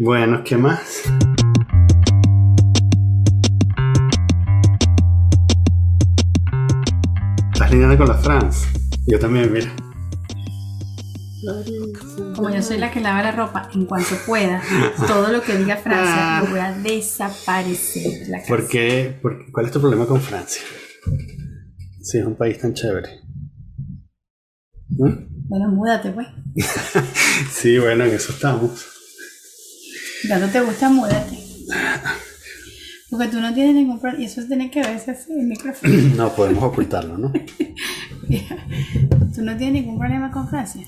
Bueno, ¿qué más? Estás lidiando con la France. Yo también, mira. Como yo soy la que lava la ropa, en cuanto pueda, todo lo que diga Francia lo voy a desaparecer de la casa. ¿Por qué? ¿Por qué? ¿Cuál es tu problema con Francia? Si es un país tan chévere. ¿Mm? Bueno, múdate, pues. Sí, bueno, en eso estamos. Ya no te gusta, múdate. Porque tú no tienes ningún problema. Y eso tiene que verse así, el micrófono. No podemos ocultarlo, ¿no? tú no tienes ningún problema con Francia.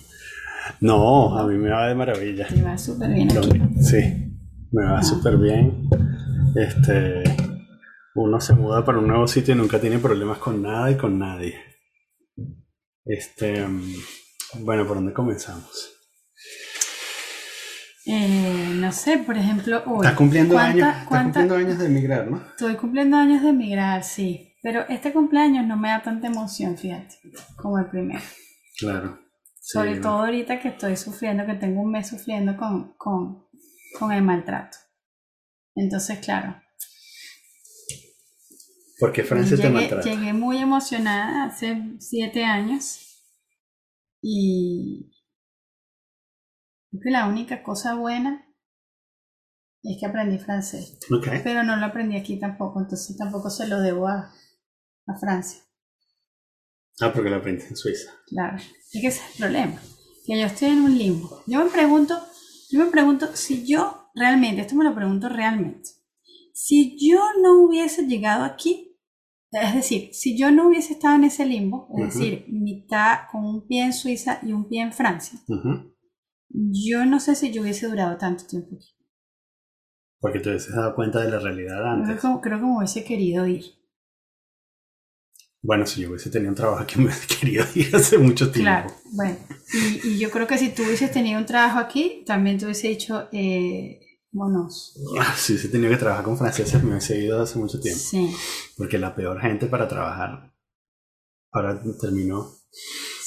No, a mí me va de maravilla. Te va súper bien aquí. Sí, me va súper bien. Este, uno se muda para un nuevo sitio y nunca tiene problemas con nada y con nadie. Este, mm, bueno, ¿por dónde comenzamos? Eh, no sé, por ejemplo, hoy. Estás cumpliendo ¿cuánta- años, estás cuánta- cumpliendo años de emigrar, ¿no? Estoy cumpliendo años de emigrar, sí. Pero este cumpleaños no me da tanta emoción, fíjate, como el primero. Claro. Sí, Sobre bueno. todo ahorita que estoy sufriendo, que tengo un mes sufriendo con, con, con el maltrato. Entonces, claro, ¿Por qué Francia te llegué, maltrata? llegué muy emocionada hace siete años y creo que la única cosa buena es que aprendí francés, pero no lo aprendí aquí tampoco, entonces tampoco se lo debo a, a Francia. Ah, porque lo aprendí en Suiza. Claro, es que ese es el problema, que yo estoy en un limbo. Yo me pregunto, yo me pregunto si yo realmente, esto me lo pregunto realmente, si yo no hubiese llegado aquí, es decir, si yo no hubiese estado en ese limbo, es decir, mitad con un pie en Suiza y un pie en Francia. Yo no sé si yo hubiese durado tanto tiempo aquí. Porque te hubieses dado cuenta de la realidad Creo antes. que, creo que me hubiese querido ir. Bueno, si yo hubiese tenido un trabajo que me hubiese querido ir hace mucho tiempo. Claro, bueno, y, y yo creo que si tú hubieses tenido un trabajo aquí, también te hubiese dicho, eh, monos. Ah, Si hubiese tenido que trabajar con franceses, me hubiese ido hace mucho tiempo. Sí. Porque la peor gente para trabajar ahora terminó.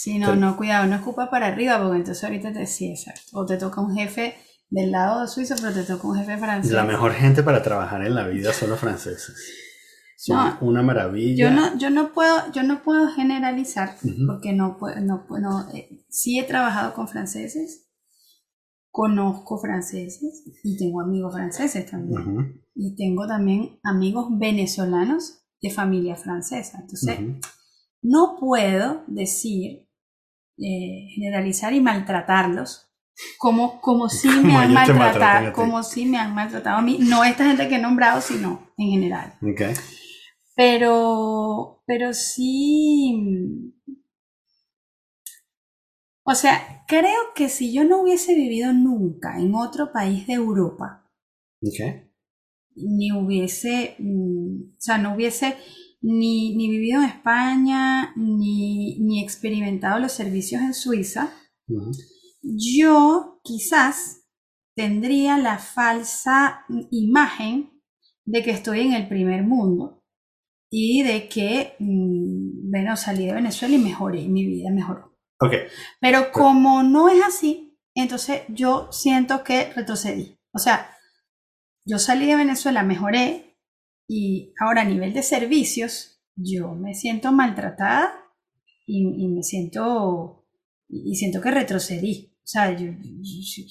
Sí, no, no, cuidado, no escupa para arriba, porque entonces ahorita te sí, exacto. O te toca un jefe del lado de Suiza, pero te toca un jefe francés. La mejor gente para trabajar en la vida son los franceses. Son No, una maravilla. Yo no, yo no puedo, yo no puedo generalizar, Ujú. porque no puedo, no, puedo- no, eh, sí he trabajado con franceses, conozco franceses y tengo amigos franceses también. Y tengo también amigos venezolanos de familia francesa. Entonces, no puedo decir, eh, generalizar y maltratarlos como, como si me han maltratado, como si me han maltratado a mí. No esta gente que he nombrado, sino en general. Pero, pero sí. O sea, creo que si yo no hubiese vivido nunca en otro país de Europa, ni hubiese, mm, o sea, no hubiese ni, ni vivido en España, ni, ni experimentado los servicios en Suiza, yo quizás tendría la falsa imagen de que estoy en el primer mundo y de que, mm, bueno, salí de Venezuela y mejoré, mi vida mejoró. Ok. Pero como no es así, entonces yo siento que retrocedí. O sea, yo salí de Venezuela, mejoré y ahora a nivel de servicios, yo me siento maltratada y, y me siento, y siento que retrocedí. O sea, yo, yo-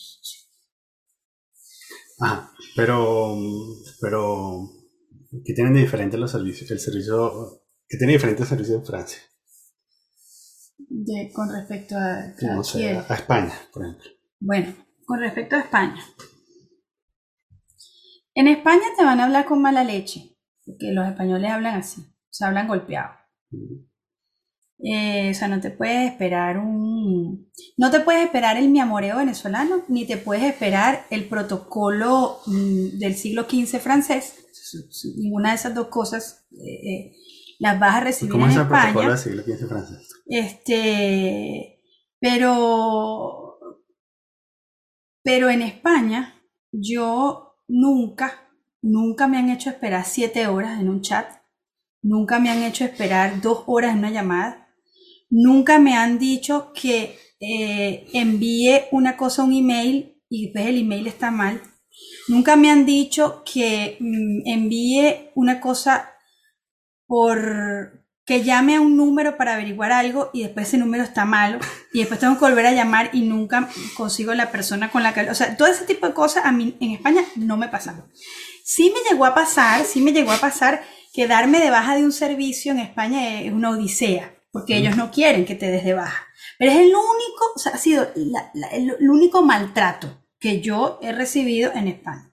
Ajá. Pero, pero, ¿qué tienen de diferente los servicios? El servicio, ¿qué tiene diferente el servicio en Francia? de- con respecto a, No sé, a España, por ejemplo. Bueno, con respecto a España. En España te van a hablar con mala leche, porque los españoles hablan así, o sea, hablan golpeado. Eh, o sea, no te puedes esperar un... No te puedes esperar el mi amoreo venezolano, ni te puedes esperar el protocolo mm, del siglo XV francés. Ninguna de esas dos cosas eh, eh, las vas a recibir ¿Cómo en es el España. protocolo del siglo XV francés? Este, pero, pero en España, yo nunca, nunca me han hecho esperar siete horas en un chat, nunca me han hecho esperar dos horas en una llamada, nunca me han dicho que eh, envíe una cosa a un email y después el email está mal. Nunca me han dicho que mm, envíe una cosa por que llame a un número para averiguar algo y después ese número está malo y después tengo que volver a llamar y nunca consigo la persona con la que... O sea, todo ese tipo de cosas a mí en España no me pasan. Sí me llegó a pasar, sí me llegó a pasar que darme de baja de un servicio en España es una odisea, porque ellos no quieren que te des de baja. Pero es el único, o sea, ha sido el, único maltrato que yo he recibido en España.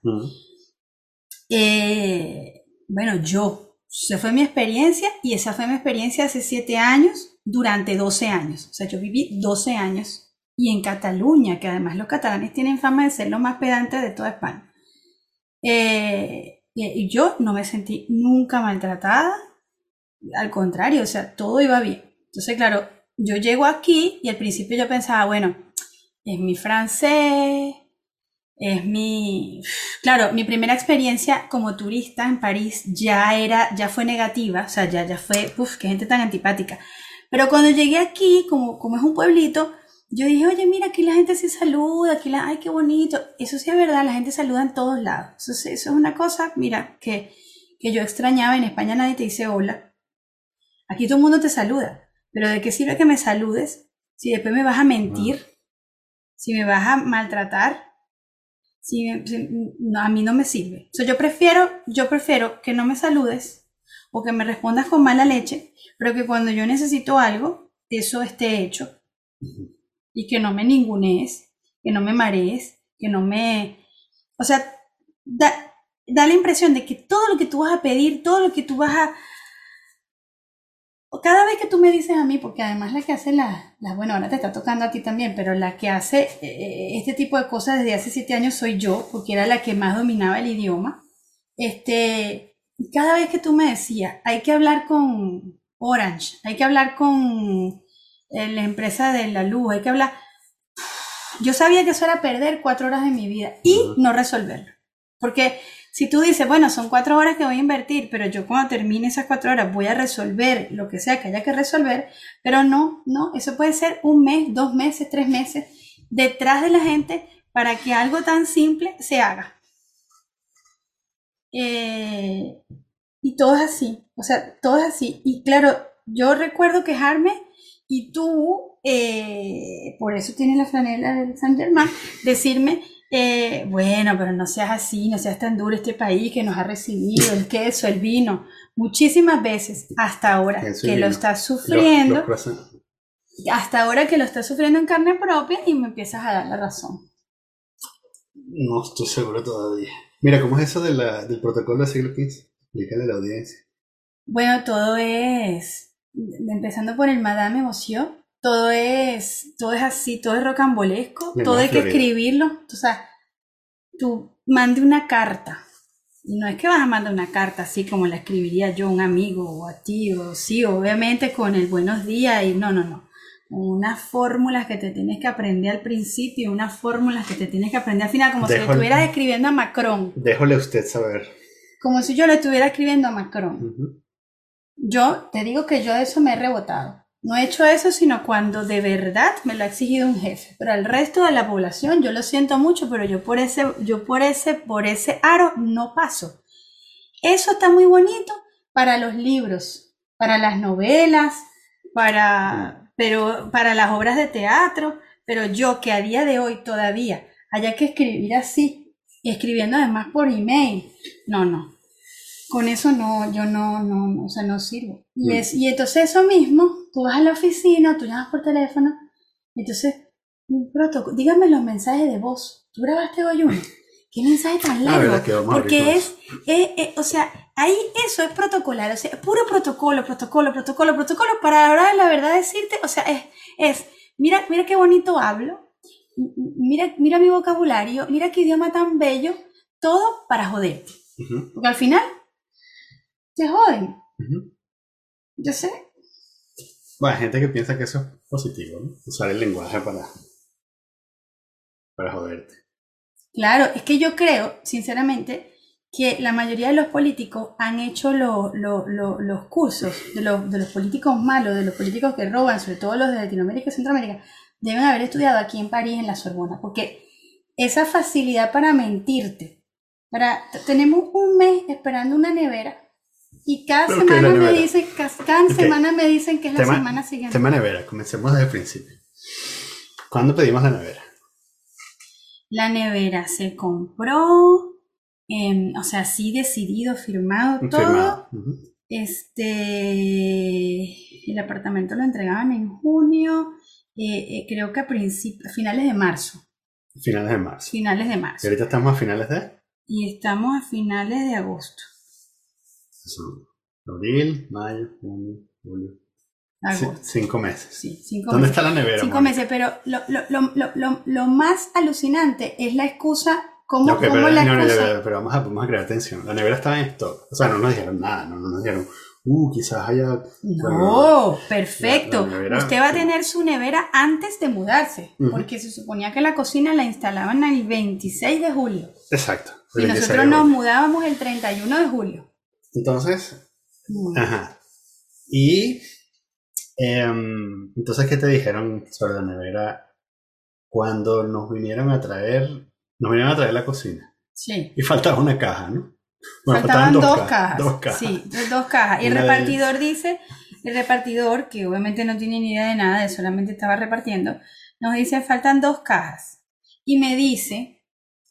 Eh, bueno, yo esa fue mi experiencia y esa fue mi experiencia hace siete años durante 12 años. O sea, yo viví 12 años y en Cataluña, que además los catalanes tienen fama de ser los más pedantes de toda España. Eh, y yo no me sentí nunca maltratada, al contrario, o sea, todo iba bien. Entonces, claro, yo llego aquí y al principio yo pensaba, bueno, es mi francés, es mi, claro, mi primera experiencia como turista en París ya era, ya fue negativa, o sea, ya, ya fue, uff, qué gente tan antipática. Pero cuando llegué aquí, como, como es un pueblito, yo dije, oye, mira, aquí la gente se saluda, aquí la, ay, qué bonito. Eso sí es verdad, la gente saluda en todos lados. Eso, eso es una cosa, mira, que, que yo extrañaba. En España nadie te dice hola. Aquí todo el mundo te saluda. Pero ¿de qué sirve que me saludes si después me vas a mentir? Si me vas a maltratar, si, a mí no me sirve. yo prefiero, yo prefiero que no me saludes o que me respondas con mala leche, pero que cuando yo necesito algo, eso esté hecho. Y que no me ningunees, que no me marees, que no me... O sea, da, da la impresión de que todo lo que tú vas a pedir, todo lo que tú vas a, cada vez que tú me dices a mí, porque además la que hace la, la, bueno, ahora te está tocando a ti también, pero la que hace eh, este tipo de cosas desde hace siete años soy yo, porque era la que más dominaba el idioma. Este, cada vez que tú me decías, hay que hablar con Orange, hay que hablar con eh, la empresa de la luz, hay que hablar, yo sabía que eso era perder cuatro horas de mi vida y no resolverlo. Porque si tú dices, bueno, son cuatro horas que voy a invertir, pero yo cuando termine esas cuatro horas voy a resolver lo que sea que haya que resolver, pero no, no, eso puede ser un mes, dos meses, tres meses detrás de la gente para que algo tan simple se haga. Eh, y todo es así, o sea, todo es así. Y claro, yo recuerdo quejarme y tú, eh, por eso tienes la franela del San Germán, decirme, eh, bueno, pero no seas así, no seas tan duro este país que nos ha recibido, el queso, el vino, muchísimas veces hasta ahora que lo estás sufriendo, hasta ahora que lo estás sufriendo en carne propia y me empiezas a dar la razón. No estoy seguro todavía. Mira, ¿cómo es eso de la, del protocolo de siglo XV? Explícale a la audiencia. Bueno, todo es, empezando por el Madame Emoción, todo es, todo es así, todo es rocambolesco, todo hay que escribirlo. O sea, tú mande una carta. Y no es que vas a mandar una carta así como la escribiría yo a un amigo o a ti, o sí, obviamente con el buenos días y no, no, no. Unas fórmulas que te tienes que aprender al principio, unas fórmulas que te tienes que aprender al final, como si le estuvieras escribiendo a Macron. Déjole usted saber. Como si yo le estuviera escribiendo a Macron. Yo te digo que yo de eso me he rebotado. No he hecho eso sino cuando de verdad me lo ha exigido un jefe. Pero al resto de la población, yo lo siento mucho, pero yo por ese, yo por ese, por ese aro no paso. Eso está muy bonito para los libros, para las novelas, para, pero para las obras de teatro. Pero yo que a día de hoy todavía haya que escribir así, escribiendo además por email, no, no con eso no, yo no, no, o sea, no sirvo. Y, mm. es, y entonces eso mismo, tú vas a la oficina, tú llamas por teléfono, entonces, un protocolo, dígame los mensajes de voz. ¿Tú grabaste hoy uno? ¿Qué mensaje tan largo? Porque es, o sea, ahí eso es protocolar, o sea, puro protocolo, protocolo, protocolo, protocolo, para ahora la verdad decirte, o sea, es, es, mira, mira qué bonito hablo, mira, mira mi vocabulario, mira qué idioma tan bello, todo para joderte. Porque al final se joden. Yo sé. Bueno, hay gente que piensa que eso es positivo, ¿no? Usar el lenguaje para, para joderte. Claro, es que yo creo, sinceramente, que la mayoría de los políticos han hecho los cursos de, de, los políticos malos, de los políticos que roban, sobre todo los de Latinoamérica y Centroamérica, deben haber estudiado aquí en París, en la Sorbona, porque esa facilidad para mentirte. Para, tenemos un mes esperando una nevera y cada Pero, ¿qué es semana me dicen, cada, semana me dicen que es la Tema- semana siguiente. Tema nevera, comencemos desde el principio. ¿Cuándo pedimos la nevera? La nevera se compró, em, o sea, sí decidido, firmado, todo. Este, el apartamento lo entregaban en junio, eh, eh, creo que a principios, finales de marzo, Finales de marzo. finales de Y marzo. ahorita estamos a finales de Y estamos a finales de agosto. Son abril, mayo, junio, julio. Agosto. cinco meses. Sí, cinco ¿Dónde meses. está la nevera? Cinco Mónica? meses, pero lo, lo, lo, lo, más alucinante es la excusa, cómo, Ok, cómo pero, la no, no, excusa. ya, pero vamos a, vamos a crear atención. La nevera estaba en stock. O sea, no nos dijeron nada, no, no nos dijeron, uh, quizás haya. No, perfecto. La- la Usted va a tener su nevera antes de mudarse, Ujú. porque se suponía que la cocina la instalaban el 26 de julio. Exacto. Y el 26 nosotros nos mudábamos el 31 de julio. Entonces, ajá. Y. em, entonces, ¿qué te dijeron sobre la nevera cuando nos vinieron a traer. Nos vinieron a traer la cocina? Sí. Y faltaba una caja, ¿no? Bueno, Faltaban dos, ca- cajas. Dos cajas. Sí, dos- cajas. Y el de repartidor dice, el repartidor, que obviamente no tiene ni idea de nada, él solamente estaba repartiendo, nos dice, faltan dos cajas. Y me dice,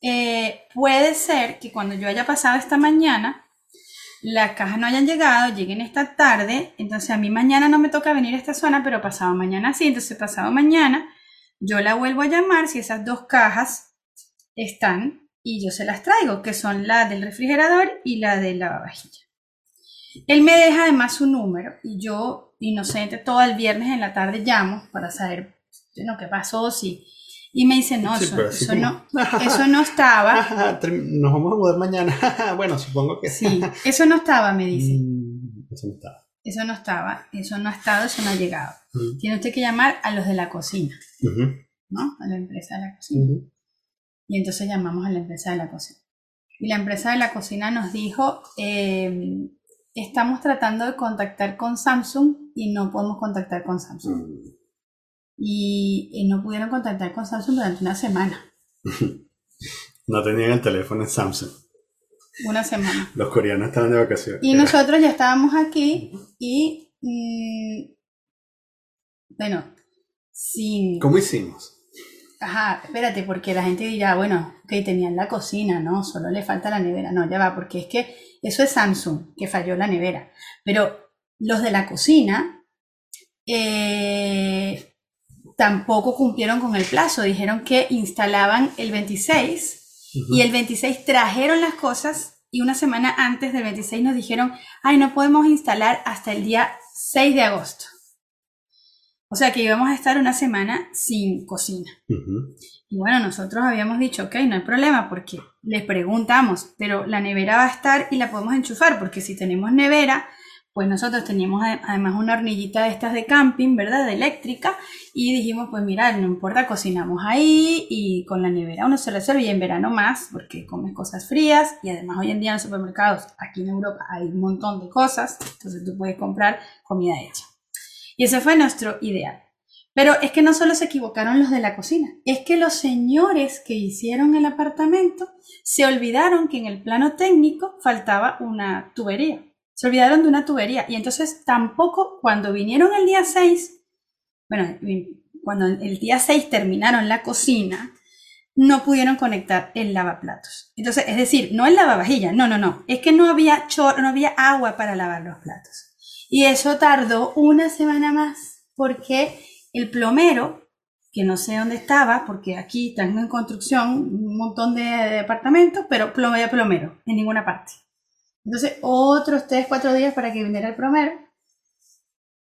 eh, puede ser que cuando yo haya pasado esta mañana, las cajas no hayan llegado, lleguen esta tarde, entonces a mí mañana no me toca venir a esta zona, pero pasado mañana sí, entonces pasado mañana yo la vuelvo a llamar si esas dos cajas están y yo se las traigo, que son la del refrigerador y la de lavavajilla. Él me deja además su número y yo, inocente, todo el viernes en la tarde llamo para saber bueno, qué pasó, si... Y me dice, no, Sí, eso, como- no, eso no estaba. Nos vamos a mudar mañana. bueno, supongo que Sí, eso no estaba, me dice. Mm, Eso no estaba. Eso no estaba, eso no ha estado, eso no ha llegado. Tiene usted que llamar a los de la cocina, ¿no? A la empresa de la cocina. Y entonces llamamos a la empresa de la cocina. Y la empresa de la cocina nos dijo, eh, estamos tratando de contactar con Samsung y no podemos contactar con Samsung. Y, y no pudieron contactar con Samsung durante una semana. No tenían el teléfono en Samsung. Una semana. Los coreanos estaban de vacaciones. Y Era- nosotros ya estábamos aquí y, mm, bueno, sin... ¿Cómo hicimos? Ajá, espérate, porque la gente dirá, bueno, que tenían la cocina, ¿no? Solo le falta la nevera. No, ya va, porque es que eso es Samsung, que falló la nevera. Pero los de la cocina eh, tampoco cumplieron con el plazo. Dijeron que instalaban el 26 Ujú. y el 26 trajeron las cosas y una semana antes del 26 nos dijeron, ay, no podemos instalar hasta el día 6 de agosto. O sea que íbamos a estar una semana sin cocina. Y bueno, nosotros habíamos dicho, ok, no hay problema, porque les preguntamos, pero la nevera va a estar y la podemos enchufar, porque si tenemos nevera, pues nosotros teníamos ade- además una hornillita de estas de camping, ¿verdad? De eléctrica, y dijimos, pues mira, no importa, cocinamos ahí y con la nevera uno se resuelve y en verano más, porque comes cosas frías y además hoy en día en los supermercados, aquí en Europa hay un montón de cosas, entonces tú puedes comprar comida hecha. Y ese fue nuestro ideal. Pero es que no solo se equivocaron los de la cocina, es que los señores que hicieron el apartamento se olvidaron que en el plano técnico faltaba una tubería. Se olvidaron de una tubería y entonces tampoco cuando vinieron el día 6, bueno, cuando el día 6 terminaron la cocina, no pudieron conectar el lavaplatos. Entonces, es decir, no el lavavajilla, no, no, no, es que no había chorro, no había agua para lavar los platos. Y eso tardó una semana más porque el plomero, que no sé dónde estaba, porque aquí están en construcción un montón de departamentos, pero plomero, plomero, en ninguna parte. Entonces, otros 3, 4 días para que viniera el plomero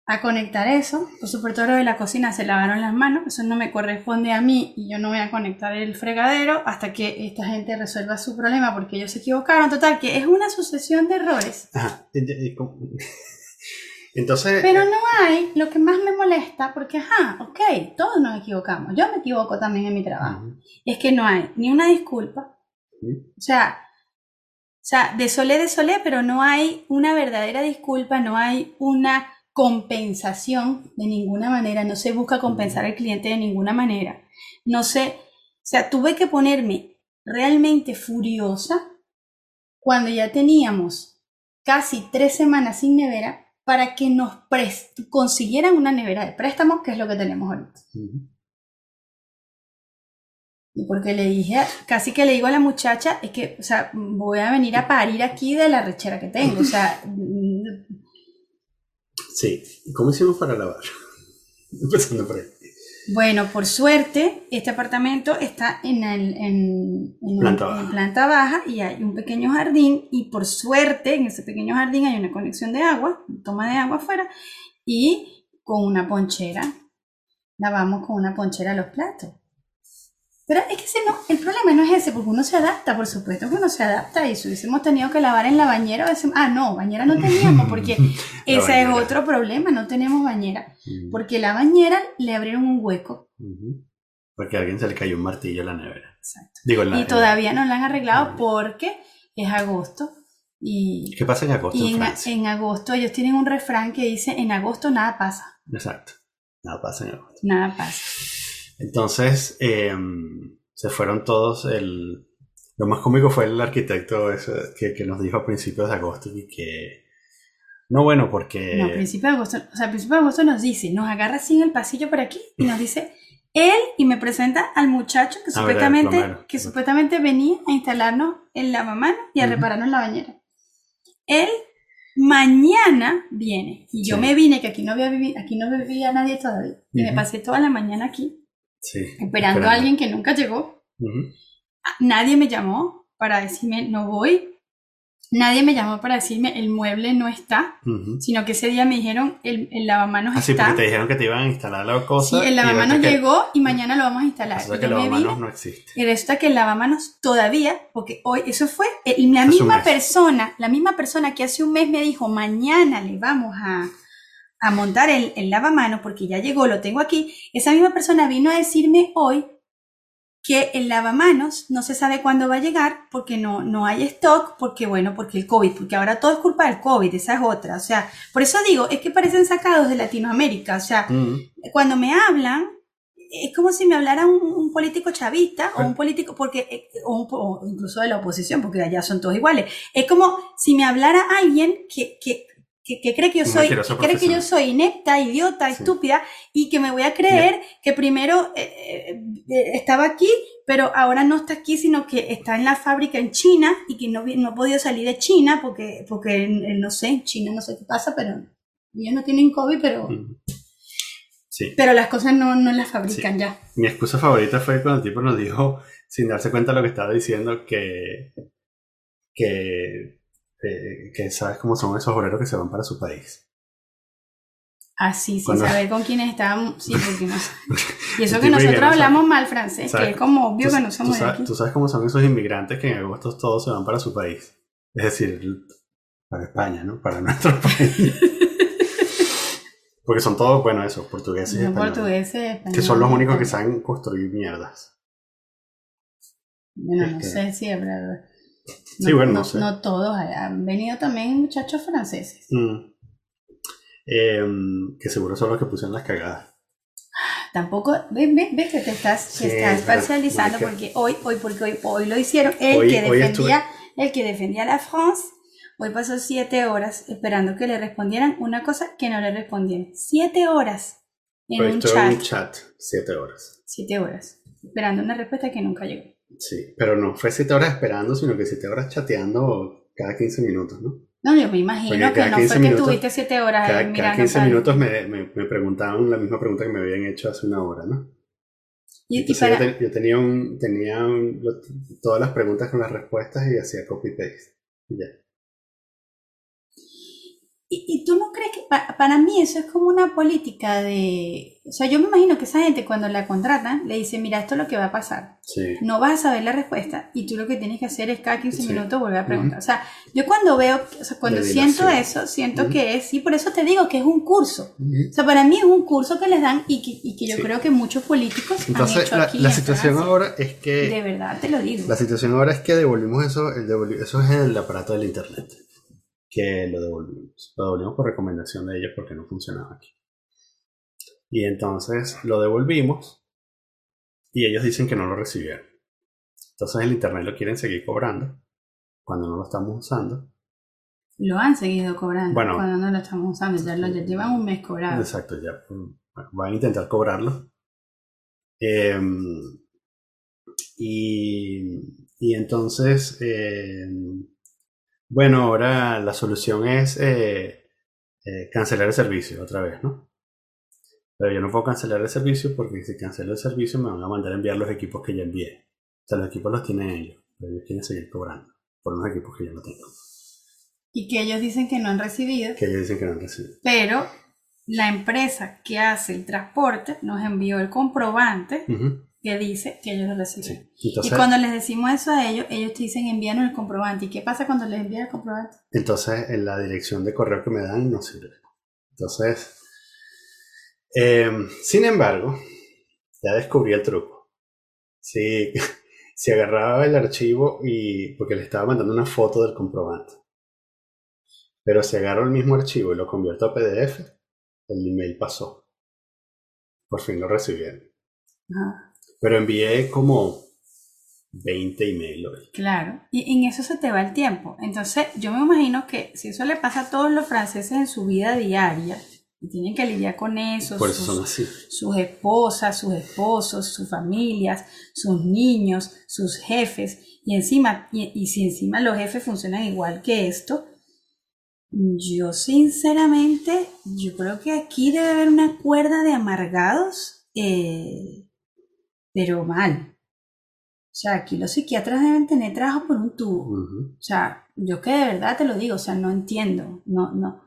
a conectar eso. Por supuesto, lo de la cocina se lavaron las manos, eso no me corresponde a mí y yo no voy a conectar el fregadero hasta que esta gente resuelva su problema porque ellos se equivocaron. Total, que es una sucesión de errores. Ajá. Entonces, Pero no hay lo que más me molesta, porque, ajá, ok, todos nos equivocamos. Yo me equivoco también en mi trabajo. Ujú. Es que no hay ni una disculpa. O sea, sea, de solé, de solé, pero no hay una verdadera disculpa, no hay una compensación de ninguna manera, no se busca compensar al cliente de ninguna manera. No se, o sea, tuve que ponerme realmente furiosa cuando ya teníamos casi tres semanas sin nevera para que nos consiguieran una nevera de préstamo, que es lo que tenemos ahorita. Porque le dije, casi que le digo a la muchacha, es que, o sea, voy a venir a parir aquí de la rechera que tengo, o sea... Sí, ¿cómo hicimos para lavar? Empezando por ahí. Bueno, por suerte, este apartamento está en, el, en, planta, baja. en, planta, baja. y hay un pequeño jardín y por suerte en ese pequeño jardín hay una conexión de agua, toma de agua afuera y con una ponchera. Lavamos con una ponchera los platos. Pero es que ese no, el problema no es ese, porque uno se adapta, por supuesto que uno se adapta y si hubiésemos tenido que lavar en la bañera, ah, no, bañera no teníamos, porque ese es otro problema, no tenemos bañera, mm. porque la bañera le abrieron un hueco. Porque a alguien se le cayó un martillo en la nevera. Exacto. y todavía no la han arreglado porque es agosto. Y, ¿Qué pasa en agosto? Y en, en, agosto ellos tienen un refrán que dice, en agosto nada pasa. Exacto, nada pasa en agosto. Nada pasa. Entonces, em, se fueron todos. El, lo más cómico fue el arquitecto que, que, nos dijo a principios de agosto y que. No, bueno, porque. No, a principios de agosto. O sea, a principios de agosto nos dice, nos agarra así en el pasillo por aquí y nos dice. Él y me presenta al muchacho que supuestamente, que supuestamente venía a instalarnos el lavamanos y a repararnos la bañera. Él mañana viene. Y yo me vine, que aquí no, había aquí no vivía nadie todavía. Y me pasé toda la mañana aquí esperando, a alguien que nunca llegó. Nadie me llamó para decirme no voy. Nadie me llamó para decirme el mueble no está, sino que ese día me dijeron el, el lavamanos Así, está. porque te dijeron que te iban a instalar la cosa. Sí, el lavamanos llegó y mañana lo vamos a instalar. Resulta que el lavamanos no existe. Y resulta que el lavamanos todavía, porque hoy, eso fue la misma persona, la misma persona que hace un mes me dijo, mañana le vamos a, a montar el, el lavamanos porque ya llegó, lo tengo aquí, esa misma persona vino a decirme hoy que el lavamanos no se sabe cuándo va a llegar porque no, no hay stock, porque bueno, porque el COVID, porque ahora todo es culpa del COVID, esa es otra. O sea, por eso digo, es que parecen sacados de Latinoamérica. O sea, mm. cuando me hablan, es como si me hablara un, político chavista o un político, porque, eh, o, incluso de la oposición, porque allá son todos iguales. Es como si me hablara alguien que, que que, cree que yo soy, cree que yo soy inepta, idiota, estúpida, y que me voy a creer que primero eh, eh, eh, estaba aquí, pero ahora no está aquí, sino que está en la fábrica en China y que no, no ha podido salir de China porque, porque no sé, en China no sé qué pasa, pero ellos no tienen COVID, pero... Sí. Pero las cosas no, no las fabrican ya. Mi excusa favorita fue cuando el tipo nos dijo, sin darse cuenta de lo que estaba diciendo, que, que eh, que sabes cómo son esos obreros que se van para su país. Ah, sí, sin saber con quiénes estábamos. Sí, porque no Y eso que nosotros hablamos mal francés, que es como obvio que no somos tú sabes, Tú sabes cómo son esos inmigrantes que en agosto todos se van para su país. Es decir, para España, ¿no? Para nuestro país. Porque son todos, bueno, esos, portugueses españoles. Portugueses, Que son los únicos que saben construir mierdas. Bueno, no sé si es Sí, bueno, no, no, todos, han venido también muchachos franceses. Mm. Em, que seguro son los que pusieron las cagadas. Tampoco, ves, ves, que te estás, estás parcializando porque hoy, hoy, porque hoy, hoy lo hicieron, el que defendía, el que defendía la France, hoy pasó siete horas esperando que le respondieran una cosa que no le respondieron. Siete horas en un chat. un chat. Siete horas. Siete horas. Esperando una respuesta que nunca llegó. Sí, pero no fue siete horas esperando, sino que siete horas chateando cada 15 minutos, ¿no? No, yo me imagino que no fue que tuviste siete horas cada, mirando. Cada 15 minutos me, me, me, preguntaban la misma pregunta que me habían hecho hace una hora, ¿no? Y, Entonces yo, tenía, un, tenía todas las preguntas con las respuestas y hacía copy-paste. Y ya. ¿Y, ¿Y, tú no crees que para mí eso es como una política de... O sea, yo me imagino que esa gente cuando la contratan le dice, mira, esto es lo que va a pasar. Sí. No vas a saber la respuesta y tú lo que tienes que hacer es cada 15 minutos volver a preguntar. O sea, yo cuando veo, o sea, cuando siento eso, siento que es, sí, por eso te digo que es un curso. O sea, para mí es un curso que les dan y que, y que yo creo que muchos políticos Entonces, han hecho la, aquí. La situación ahora es que... De verdad, te lo digo. La situación ahora es que devolvimos eso, el eso es el aparato del Internet que lo devolvimos. Lo devolvimos por recomendación de ellos porque no funcionaba aquí. Y entonces lo devolvimos y ellos dicen que no lo recibieron. Entonces el Internet lo quieren seguir cobrando cuando no lo estamos usando. Lo han seguido cobrando Bueno. cuando no lo estamos usando. Ya lo ya llevan un mes cobrado. Exacto, ya. mm, van a intentar cobrarlo. Em, y, y entonces, em, bueno, ahora la solución es eh, eh, cancelar el servicio otra vez, ¿no? Pero yo no puedo cancelar el servicio porque si cancelo el servicio me van a mandar a enviar los equipos que ya envié. O sea, los equipos los tienen ellos, pero ellos quieren seguir cobrando por unos equipos que yo no tengo, Y que ellos dicen que no han recibido, que ellos dicen que no han recibido. pero la empresa que hace el transporte nos envió el comprobante Ujú, que dice que ellos lo recibieron. Sí. Y cuando les decimos eso a ellos, ellos te dicen envíanos el comprobante. ¿Y qué pasa cuando les envían el comprobante? Entonces, en la dirección de correo que me dan no sirve. Entonces, eh, sin embargo, ya descubrí el truco. Si, si agarraba el archivo y. porque le estaba mandando una foto del comprobante. Pero si agarro el mismo archivo y lo convierto a PDF, el email pasó. Por fin lo recibieron. Ajá, Pero envié como 20 emails hoy. claro. Y en eso se te va el tiempo. Entonces, yo me imagino que si eso le pasa a todos los franceses en su vida diaria, y tienen que lidiar con eso, Por eso sus- son así. sus esposas, sus esposos, sus familias, sus niños, sus jefes, y encima, y, y si encima los jefes funcionan igual que esto, yo sinceramente, yo creo que aquí debe haber una cuerda de amargados, eh, pero mal. O sea, aquí los psiquiatras deben tener trabajo por un tubo. O sea, yo que de verdad te lo digo, o sea, no entiendo, no, no,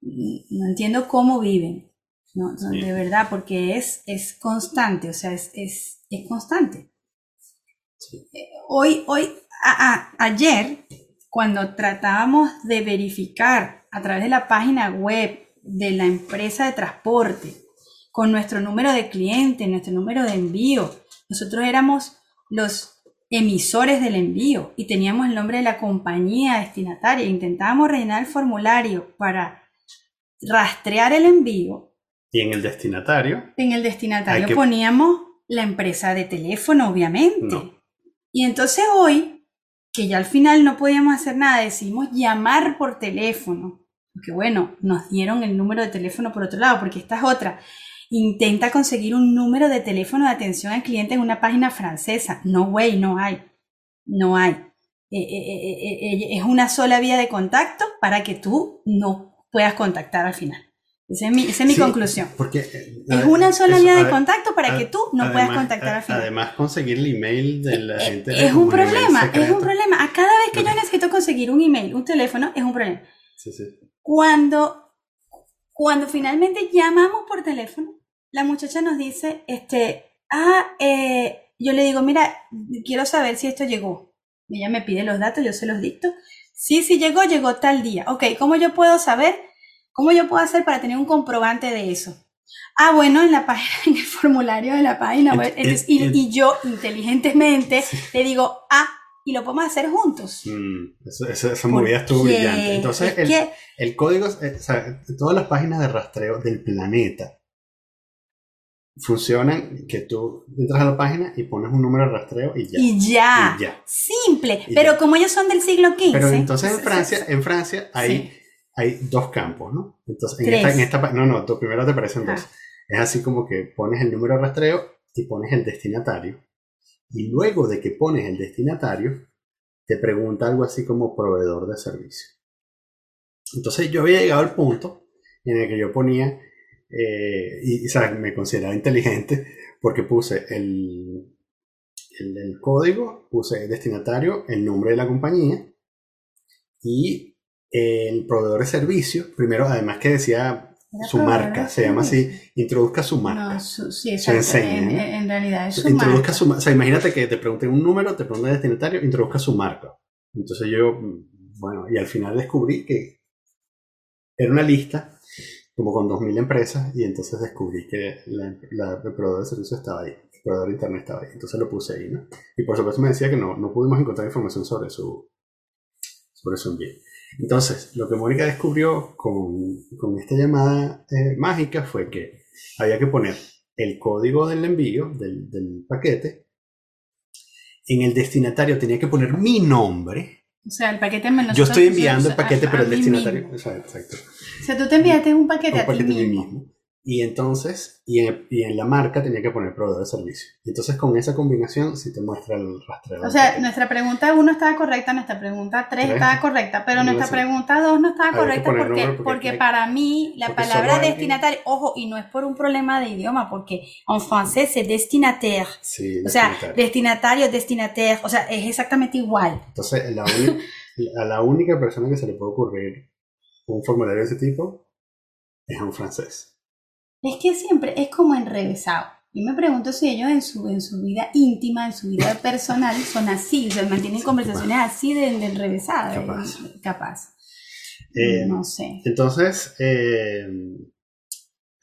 no entiendo cómo viven, no, no, Sí. de verdad, porque es, es constante, o sea, es, es, es constante. Sí. Hoy, hoy, a- a- ayer, cuando tratábamos de verificar a través de la página web de la empresa de transporte, con nuestro número de cliente, nuestro número de envío, nosotros éramos los emisores del envío y teníamos el nombre de la compañía destinataria. Intentábamos rellenar el formulario para rastrear el envío. Y en el destinatario, En el destinatario que- poníamos la empresa de teléfono, obviamente. No. Y entonces hoy, que ya al final no podíamos hacer nada, decidimos llamar por teléfono. Porque bueno, nos dieron el número de teléfono por otro lado, porque esta es otra. Intenta conseguir un número de teléfono de atención al cliente en una página francesa. No, way, no hay. No hay. Eh, eh, eh, es una sola vía de contacto para que tú no puedas contactar al final. Esa es mi, esa es mi Sí, conclusión. Porque Es una sola eso, vía de contacto para a- que tú no puedas contactar al final. Además, conseguir el email de la gente. Es como un problema, es un problema. A cada vez que yo necesito conseguir un email, un teléfono, es un problema. Sí, sí. Cuando, cuando finalmente llamamos por teléfono, la muchacha nos dice, este, ah, eh, yo le digo, mira, quiero saber si esto llegó. Ella me pide los datos, yo se los dicto. Sí, sí llegó, llegó tal día. Ok, ¿cómo yo puedo saber? ¿Cómo yo puedo hacer para tener un comprobante de eso? Ah, bueno, en la página, en el formulario de la página web. Entonces, y, y yo inteligentemente le digo, ah, y lo podemos hacer juntos. Mm, eso- eso- esa movida estuvo brillante. Entonces, es el, código, eh, o sea, todas las páginas de rastreo del planeta funcionan que tú entras a la página y pones un número de rastreo y ya. Y ya. Y ya. Simple. Y pero ya. como ellos son del siglo XV. Pero entonces en Francia, en Francia hay, Sí. hay dos campos, ¿no? Entonces, en esta, en esta no, no, tú primero te parecen dos. Es así como que pones el número de rastreo y pones el destinatario. Y luego de que pones el destinatario, te pregunta algo así como proveedor de servicio. Entonces yo había llegado al punto en el que yo ponía, eh, y, me consideraba inteligente porque puse el, el, el código, puse el destinatario, el nombre de la compañía y el proveedor de servicio. Primero, además que decía Era su marca, se llama así, introduzca su marca. No, su- sí, Se exacto. enseña, en, en realidad es su introduzca marca. su O sea, imagínate que te pregunten un número, te preguntan el destinatario, introduzca su marca. Entonces yo, mm, bueno, y al final descubrí que era una lista como con 2.000 empresas y entonces descubrí que el proveedor de servicio estaba ahí, el proveedor de internet estaba ahí. Entonces lo puse ahí, ¿no? Y por supuesto me decía que no, no pudimos encontrar información sobre su, sobre su envío. Entonces, lo que Mónica descubrió con, con esta llamada eh, mágica fue que había que poner el código del envío del, del paquete. En el destinatario tenía que poner mi nombre. O sea, el paquete menos. Yo estoy enviando el paquete, pero el destinatario. O sea, exacto. O sea, tú te enviaste un paquete Un a ti paquete a mí mismo. mismo. Y entonces, y en, y en la marca tenía que poner proveedor de servicio. Y entonces con esa combinación sí te muestra el rastreo. O sea, nuestra pregunta 1 estaba correcta, nuestra pregunta 3 Tres. estaba correcta, pero nuestra sé. pregunta 2 no estaba correcta porque, porque porque hay- para mí la palabra destinatario, ojo, y no es por un problema de idioma, porque en francés es destinataire. Sí, O sea, destinatario. destinataire, o sea, es exactamente igual. Entonces, la a la única persona que se le puede ocurrir un formulario de ese tipo es a un francés. Es que siempre es como enrevesado. Yo me pregunto si ellos en su, en su vida íntima, en su vida personal, son así, o sea, mantienen Sí, conversaciones así de, de enrevesadas. Capaz. eh, Capaz. Eh, no sé. Entonces, eh,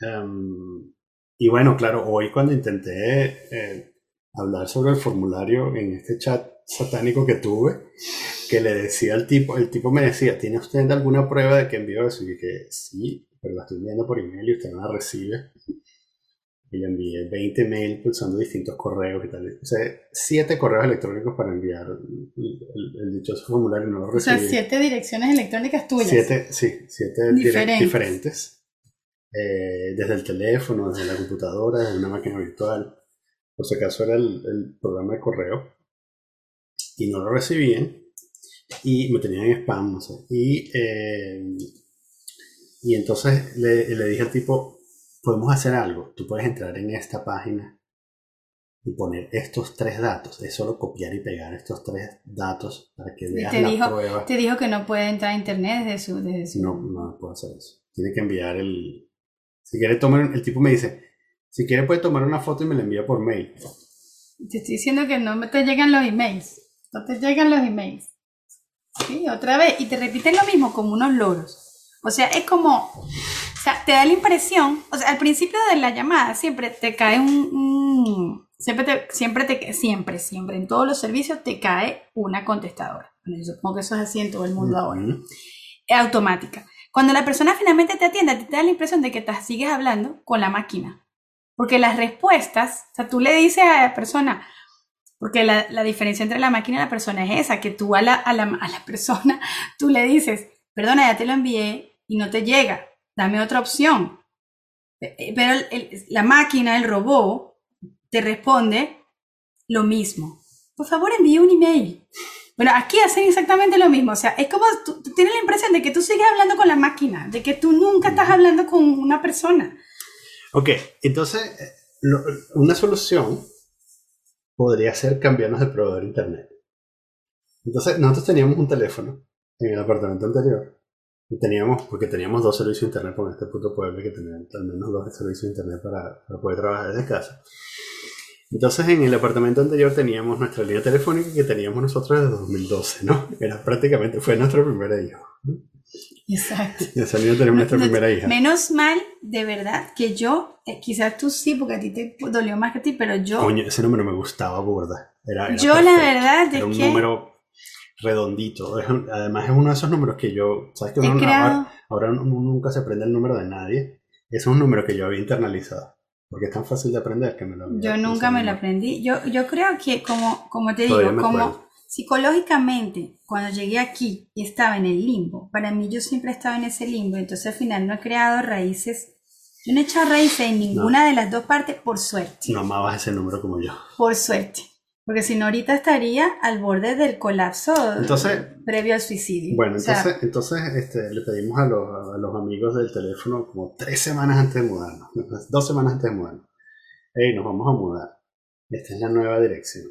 em, y bueno, claro, hoy cuando intenté eh, hablar sobre el formulario en este chat satánico que tuve, que le decía al tipo, el tipo me decía, ¿tiene usted alguna prueba de que envió eso? Y dije, sí, pero la estoy enviando por email y usted no la recibe. Y le envié 20 mails pulsando distintos correos y tal. O sea, 7 correos electrónicos para enviar el, el- el dichoso formulario y no lo O recibí. sea, siete direcciones electrónicas tuyas. Siete, sí, siete dire- Diferentes. diferentes. Eh, desde el teléfono, desde la computadora, desde una máquina virtual. Por si acaso era el, el programa de correo. Y no lo recibían. Y me tenían en spam, no sé. Y, eh, y entonces le, le dije al tipo, podemos hacer algo. Tú puedes entrar en esta página y poner estos tres datos. Es solo copiar y pegar estos tres datos para que veas te la dijo, prueba. te dijo que no puede entrar a internet desde su... Desde su... No, no puedo hacer eso. Tiene que enviar el. Si quiere tomar. El tipo me dice: Si quiere, puede tomar una foto y me la envía por mail. Te estoy diciendo que no te llegan los emails. No te llegan los emails. Sí, otra vez. Y te repiten lo mismo como unos loros. O sea, es como. O sea, te da la impresión. O sea, al principio de la llamada siempre te cae un. un- siempre te, siempre te, siempre, siempre, en todos los servicios te cae una contestadora. Bueno, yo supongo que eso es así en todo el mundo ahora. Ujú. Es automática. Cuando la persona finalmente te atiende, te da la impresión de que te sigues hablando con la máquina. Porque las respuestas, o sea, tú le dices a la persona, porque la, la diferencia entre la máquina y la persona es esa, que tú a la, a, la, a la persona, tú le dices, perdona, ya te lo envié y no te llega, dame otra opción. Eh, eh, Pero el- el- la máquina, el robot, te responde lo mismo. Por favor, envíe un email. Bueno, aquí hacen exactamente lo mismo. O sea, es como tú, tú tienes la impresión de que tú sigues hablando con la máquina, de que tú nunca estás hablando con una persona. Ok, entonces, eh, lo- una solución podría ser cambiarnos de proveedor de internet. Entonces, nosotros teníamos un teléfono en el apartamento anterior. Teníamos, porque teníamos dos servicios de internet con este puto pueblo que tenían al menos dos servicios de internet para, para poder trabajar desde casa. Entonces, en el apartamento anterior teníamos nuestra línea telefónica que teníamos nosotros desde 2012, ¿no? Era prácticamente, fue nuestra primera hija. Exacto. Y esa línea tenemos nuestra No- primera hija. Menos mal, de verdad, que yo, eh, quizás tú sí, porque a ti te dolió más que a ti, pero yo, Coño, ese número me gustaba burda. Era, era yo la verdad Era un que número redondito. Además es uno de esos números que yo, ¿sabes que uno, creado, ahora, ahora nunca se aprende el número de nadie? Es un número que yo había internalizado. Porque es tan fácil de aprender que me lo yo nunca me lo aprendí. Yo, yo creo que, como, como te Todavía digo, como acuerdo. psicológicamente, cuando llegué aquí y estaba en el limbo, para mí yo siempre he estado en ese limbo, entonces al final no he creado raíces, yo no he echado raíces en ninguna de las dos partes, por suerte. No amabas ese número como yo. Por suerte. Porque si no, ahorita estaría al borde del colapso Entonces- previo al suicidio. Bueno, O sea, entonces, entonces este, le pedimos a los, a los amigos del teléfono como tres semanas antes de mudarnos, dos semanas antes de mudarnos. Hey, nos vamos a mudar. Esta es la nueva dirección.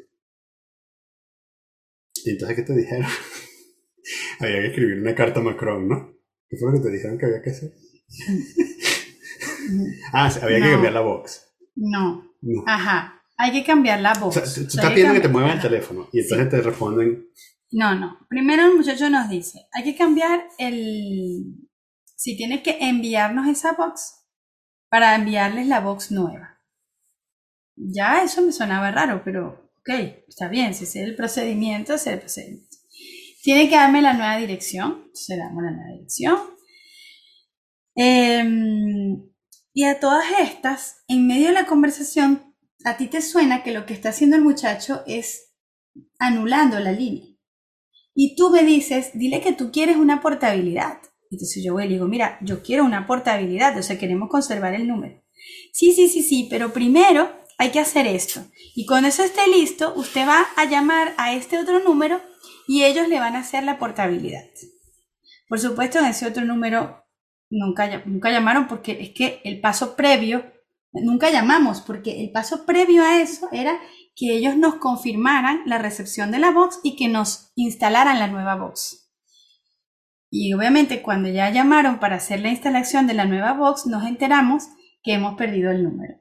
Y entonces, ¿qué te dijeron? había que escribir una carta a Macron, ¿no? ¿Qué fue lo que te dijeron que había que hacer? ah, había que cambiar la box. no. No. Ajá. Hay que cambiar la O voz. sea, tú, estás pidiendo que te muevan el teléfono y entonces te responden, No, no. Primero el muchacho nos dice, hay que cambiar el... Si tienes que enviarnos esa box para enviarles la box nueva. Ya eso me sonaba raro, pero ok, está bien, si es el procedimiento, es el procedimiento. Tiene que darme la nueva dirección, entonces damos la nueva dirección. Em, Y a todas estas, en medio de la conversación, a ti te suena que lo que está haciendo el muchacho es anulando la línea. Y tú me dices, dile que tú quieres una portabilidad. Entonces yo voy y le digo, mira, yo quiero una portabilidad, o sea, queremos conservar el número. Sí, sí, sí, sí, pero primero hay que hacer esto. Y cuando eso esté listo, usted va a llamar a este otro número y ellos le van a hacer la portabilidad. Por supuesto, en ese otro número nunca, nunca llamaron porque es que el paso previo, nunca llamamos porque el paso previo a eso era que ellos nos confirmaran la recepción de la box y que nos instalaran la nueva box. Y obviamente cuando ya llamaron para hacer la instalación de la nueva box, nos enteramos que hemos perdido el número.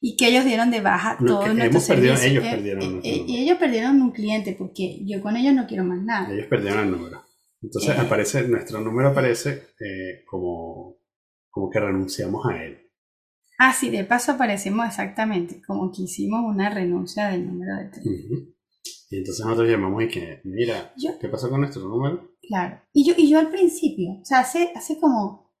Y que ellos dieron de baja todo nuestro servicio. ellos eh, perdieron eh, y ellos perdieron un cliente porque yo con ellos no quiero más nada. Ellos perdieron el número. Entonces eh. aparece, nuestro número aparece como, como que renunciamos a él. Ah, sí, de paso aparecemos exactamente como que hicimos una renuncia del número de teléfono. Y entonces nosotros llamamos y que, mira, ¿qué pasó con nuestro número? Claro. Y yo, y yo al principio, o sea, hace, hace como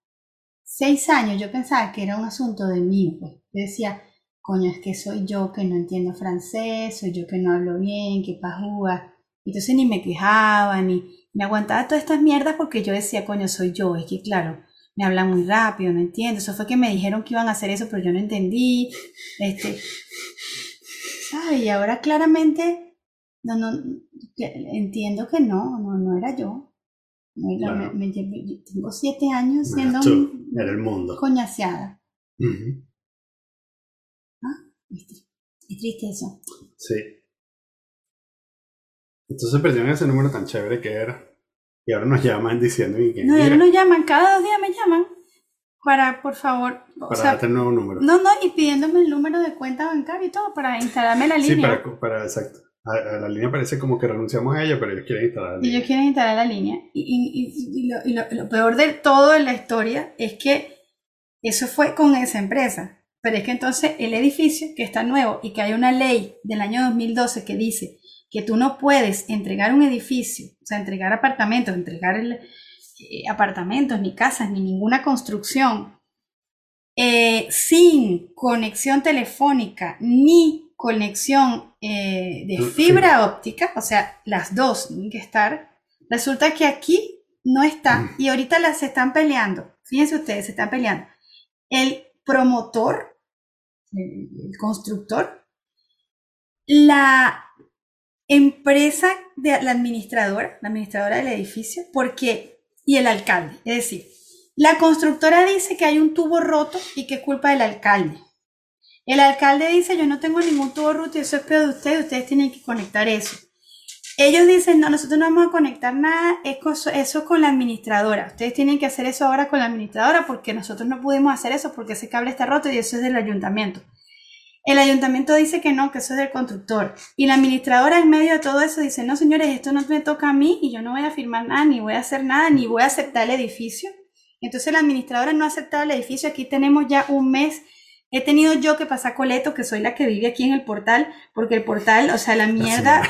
seis años yo pensaba que era un asunto de mí, pues. Yo decía, coño, es que soy yo que no entiendo francés, soy yo que no hablo bien, que pajúa. Entonces ni me quejaba, ni me aguantaba todas estas mierdas porque yo decía, coño, soy yo. Es que claro, me hablan muy rápido, no entiendo. Eso fue que me dijeron que iban a hacer eso, pero yo no entendí. Este, Y ahora claramente, no, no, entiendo que no, no, no era yo. tengo siete años siendo era el mundo. coñaseada. ¿Ah? Es, triste eso. Sí. Entonces perdieron ese número tan chévere que era. Y ahora nos llaman diciendo que. No, ahora nos llaman, cada dos días me llaman para, por favor. Para darte el nuevo número. No, no, y pidiéndome el número de cuenta bancaria y todo para instalarme la línea. Sí, para, para exacto. A, la línea parece como que renunciamos a ella, pero ellos quieren instalar la línea. Ellos quieren instalar la línea. Y, y, y, lo, lo, peor de todo en la historia es que eso fue con esa empresa. Pero es que entonces el edificio que está nuevo y que hay una ley del año 2012 que dice que tú no puedes entregar un edificio, o sea, entregar apartamentos, entregar el, eh, apartamentos, ni casas, ni ninguna construcción, eh, sin conexión telefónica ni conexión eh, de fibra óptica, o sea, las dos tienen que estar, resulta que aquí no está mm. y ahorita las están peleando. Fíjense ustedes, se están peleando. El promotor, el constructor, la empresa de la administradora, la administradora del edificio, porque, y el alcalde. Es decir, la constructora dice que hay un tubo roto y que es culpa del alcalde. El alcalde dice, yo no tengo ningún tubo roto eso es peor de ustedes, ustedes tienen que conectar eso. Ellos dicen, no, nosotros no vamos a conectar nada, eso es con la administradora. Ustedes tienen que hacer eso ahora con la administradora porque nosotros no pudimos hacer eso porque ese cable está roto y eso es del ayuntamiento. El ayuntamiento dice que no, que eso es del constructor. Y la administradora en medio de todo eso dice, no señores, esto no me toca a mí y yo no voy a firmar nada, ni voy a hacer nada, ni voy a aceptar el edificio. Entonces la administradora no ha aceptado el edificio. Aquí tenemos ya un mes. He tenido yo que pasar coleto, que soy la que vive aquí en el portal, porque el portal, o sea, la mierda...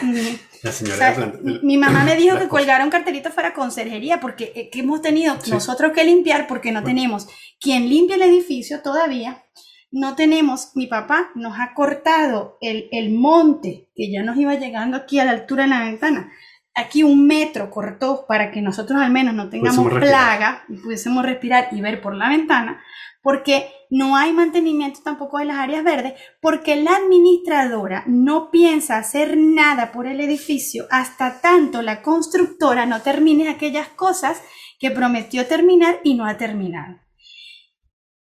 mi, mamá me dijo que colgara un cartelito fuera conserjería, porque eh, hemos tenido nosotros que limpiar, porque no tenemos quien limpie el edificio todavía no tenemos, mi papá nos ha cortado el, el, monte que ya nos iba llegando aquí a la altura de la ventana. Aquí un metro cortó para que nosotros al menos no tengamos plaga y pudiésemos respirar y ver por la ventana, porque no hay mantenimiento tampoco de las áreas verdes, porque la administradora no piensa hacer nada por el edificio hasta tanto la constructora no termine aquellas cosas que prometió terminar y no ha terminado.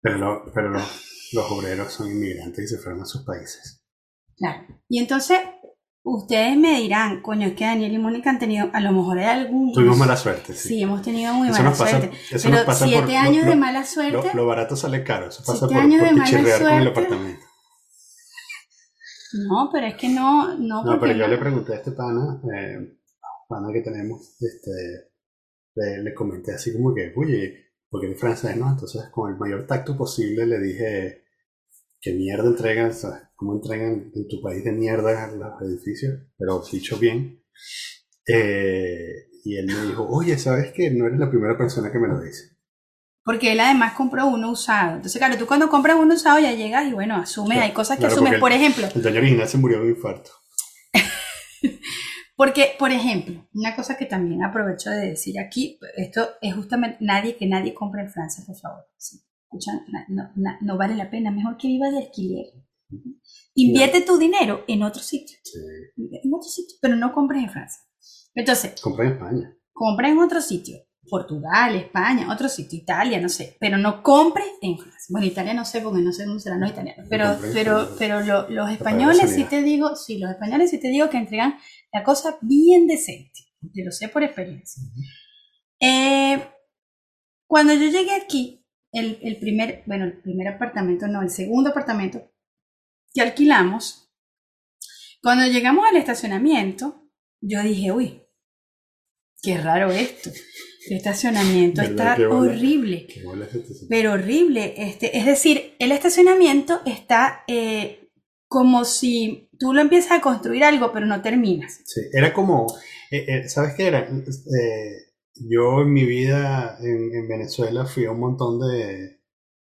Pero, pero los obreros son inmigrantes y se fueron a sus países. Claro. Y entonces, ustedes me dirán, coño, es que Daniel y Mónica han tenido, a lo mejor hay algún... Tuvimos mala suerte, sí. Sí, hemos tenido muy mala suerte. Pero siete años de mala suerte... Lo, barato sale caro, eso pasa por, años de mala suerte, con el apartamento. No, pero es que no... No, no pero yo le pregunté a este pana, eh, pana que tenemos, este, le, le comenté así como que, oye, porque es francés, ¿no? Entonces, con el mayor tacto posible le dije, ¿qué mierda entregan? ¿Cómo entregan en tu país de mierda los edificios? Pero dicho bien. Eh, y él me dijo, oye, ¿sabes qué? No eres la primera persona que me lo dice. Porque él además compró uno usado. Entonces, claro, tú cuando compras uno usado ya llegas y bueno, asumes, hay cosas que Claro, asumes. Por ejemplo, El dueño original se murió de un infarto. porque, por ejemplo, una cosa que también aprovecho de decir aquí, esto es justamente nadie que nadie compre en Francia, por favor. Sí. No, vale la pena, mejor que viva de alquiler. Invierte tu dinero en otro sitio, Sí. en otro sitio, pero no compres en Francia. Entonces, Compré en España. compra en otro sitio. Portugal, España, otro sitio, Italia, no sé. Pero no compres en Francia. Bueno, Italia no sé porque no sé cómo serán los italianos. Pero, pero, pero lo- los españoles sí te digo, sí, los españoles sí te digo que entregan la cosa bien decente. Yo lo sé por experiencia. Eh, cuando yo llegué aquí, el, el primer, bueno, el primer apartamento, no, el segundo apartamento que alquilamos, cuando llegamos al estacionamiento, yo dije, uy, qué raro esto. El estacionamiento ¿Verdad está horrible, este pero horrible. Este, es decir, el estacionamiento está eh, como si tú lo empiezas a construir algo, pero no terminas. Sí, era como, eh, eh, ¿sabes qué era? Yo en mi vida en, en Venezuela fui a un montón de,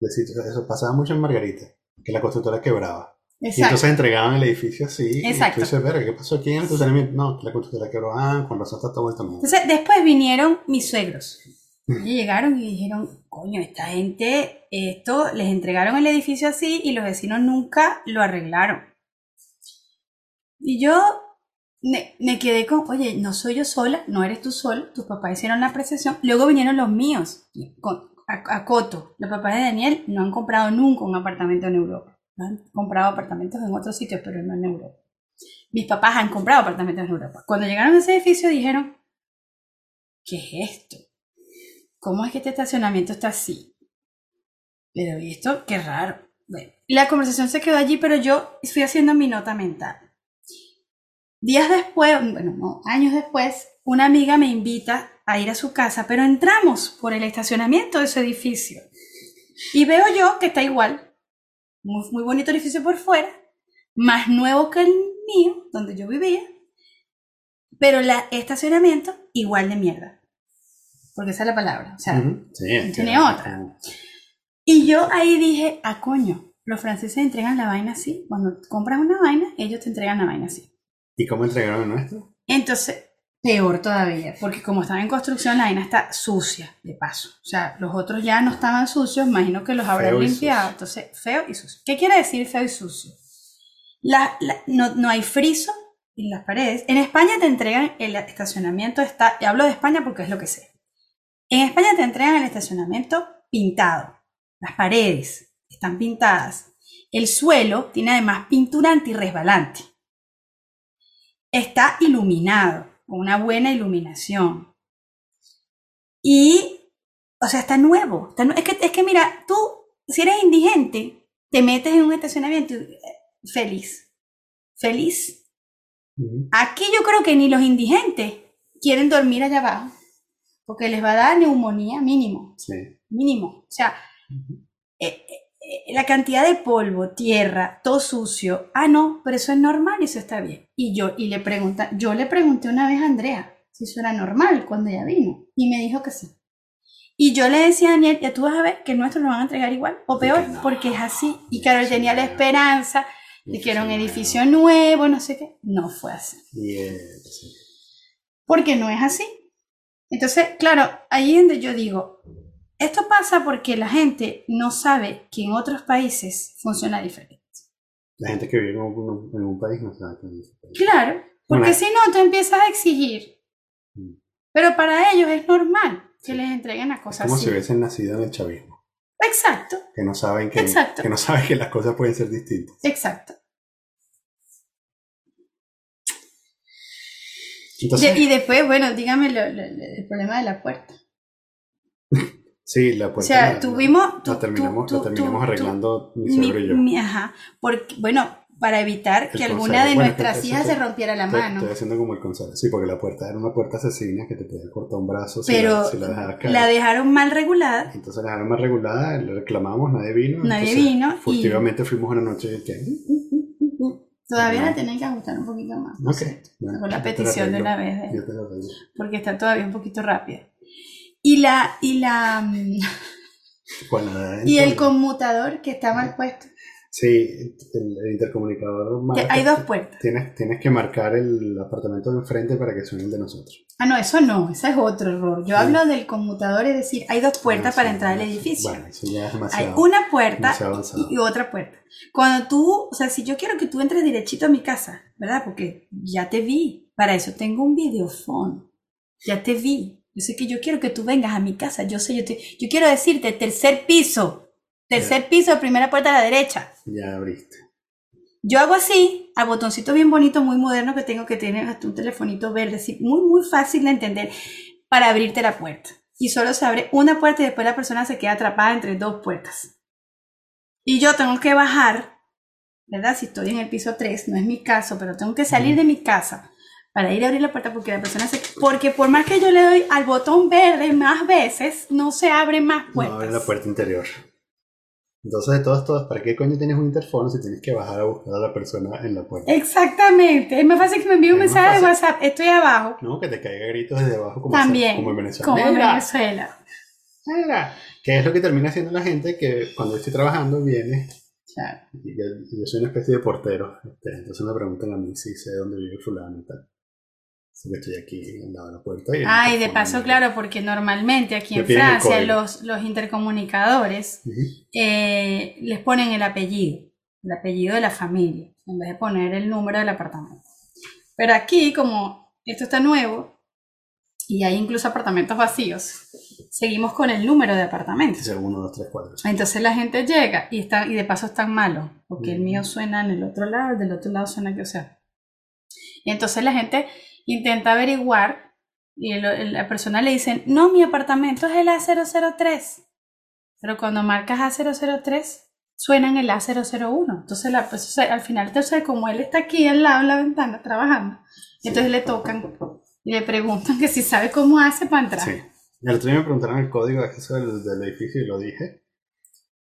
de sitios, eso pasaba mucho en Margarita, que la constructora quebraba. Y Exacto. entonces entregaban el edificio así, Exacto. y tú dices, verga, ¿qué pasó aquí en el estacionamiento? No, la constructora quebró, ah, con razón está todo mundo. Entonces, después vinieron mis suegros. Y llegaron y dijeron, coño, esta gente, esto, les entregaron el edificio así y los vecinos nunca lo arreglaron. Y yo me, me quedé con, oye, no soy yo sola, no eres tú sola, tus papás hicieron la apreciación. Luego vinieron los míos, con, a, Coto. Los papás de Daniel no han comprado nunca un apartamento en Europa. Han comprado apartamentos en otros sitios, pero no en Europa. Mis papás han comprado apartamentos en Europa. Cuando llegaron a ese edificio dijeron, ¿qué es esto? ¿Cómo es que este estacionamiento está así? Pero ¿y esto? Qué raro. Bueno, la conversación se quedó allí, pero yo fui haciendo mi nota mental. Días después, bueno, no, años después, una amiga me invita a ir a su casa, pero entramos por el estacionamiento de su edificio. Y veo yo que está igual. Muy, muy bonito edificio por fuera, más nuevo que el mío, donde yo vivía, pero el estacionamiento igual de mierda. Porque esa es la palabra. O sea, Sí, tiene otra. y yo ahí dije, ah, coño, los franceses entregan la vaina así. Cuando compras una vaina, ellos te entregan la vaina así. ¿Y cómo entregaron el nuestro? Entonces, peor todavía, porque como estaba en construcción, la vaina está sucia, de paso. O sea, los otros ya no estaban sucios, imagino que los habrán limpiado. Entonces, feo y sucio. ¿Qué quiere decir feo y sucio? La- la- no, no hay friso en las paredes. En España te entregan el estacionamiento, está, y hablo de España porque es lo que sé. En España te entregan el estacionamiento pintado. Las paredes están pintadas. El suelo tiene además pintura antirresbalante. Está iluminado, con una buena iluminación. Y, o sea, está nuevo. está es, que, es que mira, tú, si eres indigente, te metes en un estacionamiento eh, feliz. Feliz. Aquí yo creo que ni los indigentes quieren dormir allá abajo, porque les va a dar neumonía mínimo, Sí. mínimo. O sea, eh, eh, la cantidad de polvo, tierra, todo sucio. Ah, no, pero eso es normal y eso está bien. Y yo, y le pregunta, yo le pregunté una vez a Andrea si eso era normal cuando ella vino, y me dijo que sí. Y yo le decía a Daniel, ya tú vas a ver que nuestros lo van a entregar igual o peor, no, porque es así. Y que claro, él sí, tenía la esperanza de que era un edificio nuevo, no sé qué. No fue así eh, porque no es así. Entonces, claro, ahí es donde yo digo, esto pasa porque la gente no sabe que en otros países funciona diferente. La gente que vive en un, en un país no sabe qué es. Claro, porque si no, tú empiezas a exigir. Mm. Pero para ellos es normal que les entreguen a Es cosas como así. si hubiesen nacido en el chavismo. Exacto, Que no saben que, Exacto. que no saben que las cosas pueden ser distintas. exacto. Entonces, y después, bueno, dígame lo- lo- lo- el problema de la puerta. Sí, la O puerta sea, la- tuvimos... la, tú- terminamos, tú- la tú- terminamos tú- arreglando mi suegro y yo. mi- ajá, porque, bueno, para evitar El que alguna de Bueno, nuestras hijas se rompiera la Estoy- mano. Estoy haciendo como el consejo. Sí, porque la puerta era una puerta asesina que te podía cortar un brazo si pero la, si la caer. la dejaron mal regulada. Entonces la dejaron más regulada, le reclamamos, nadie vino. Nadie vino y- Furtivamente fuimos una noche y que... Todavía Ajá. la tienen que ajustar un poquito más. no Ok. Con la yo te petición de una vez, de- yo te lo porque está todavía un poquito rápida. Y la, y la, mm, Bueno, Y el conmutador que está mal puesto. Sí, el, el intercomunicador. Marca- hay dos puertas. Tienes, tienes que marcar el apartamento de enfrente para que suene el de nosotros. Ah, no, eso no, ese es otro error. Yo Sí. hablo del conmutador, es decir, hay dos puertas Ah, para sí, entrar al bueno, edificio. Bueno, eso ya es Hay demasiado. una puerta y, y otra puerta. Cuando tú, o sea, si yo quiero que tú entres derechito a mi casa, ¿verdad? Porque ya te vi. Para eso tengo un videophone. Ya te vi. Yo sé que yo quiero que tú vengas a mi casa. Yo sé, yo te, yo quiero decirte tercer piso. Tercer piso, primera puerta a la derecha. Ya abriste. Yo hago así, al botoncito bien bonito, muy moderno que tengo que tener hasta un telefonito verde, así, muy, muy fácil de entender para abrirte la puerta. Y solo se abre una puerta y después la persona se queda atrapada entre dos puertas. Y yo tengo que bajar, ¿verdad? Si estoy en el piso 3, no es mi caso, pero tengo que salir de mi casa para ir a abrir la puerta porque la persona se... Porque por más que yo le doy al botón verde más veces, no se abre más No puertas. abre la puerta interior. Entonces, de todos, todos, ¿para qué coño tienes un interfono si tienes que bajar a buscar a la persona en la puerta? Exactamente. Es más fácil que me envíe un mensaje de. WhatsApp. Estoy abajo. No, que te caiga gritos desde abajo como, También. como en Venezuela. Como en. Venezuela. ¡Negra! Que es lo que termina haciendo la gente que cuando estoy trabajando viene Claro. y yo, y yo soy una especie de portero. este, entonces me preguntan a mí si sé dónde vive fulano y tal. Así que estoy aquí al lado de la puerta. Y el Ah, y de paso, claro, porque normalmente aquí en el Francia los, los intercomunicadores Ujú. eh, les ponen el apellido, el apellido de la familia, en vez de poner el número del apartamento. Pero aquí, como esto está nuevo y hay incluso apartamentos vacíos, seguimos con el número de apartamento. Dice 1, 2, 3, 4. Entonces la gente llega y, está, y de paso están malos, porque el Mm. mío suena en el otro lado, el del otro lado suena que o sea. Y entonces la gente intenta averiguar y el- la persona le dice, no, mi apartamento es el A003. Pero cuando marcas A003, suena en el A001. Entonces la, pues, o sea, al final, entonces, como él está aquí al lado de la ventana trabajando, entonces le tocan y le preguntan que si sabe cómo hace para entrar. Sí. El otro día me preguntaron el código de acceso del, del edificio y lo dije.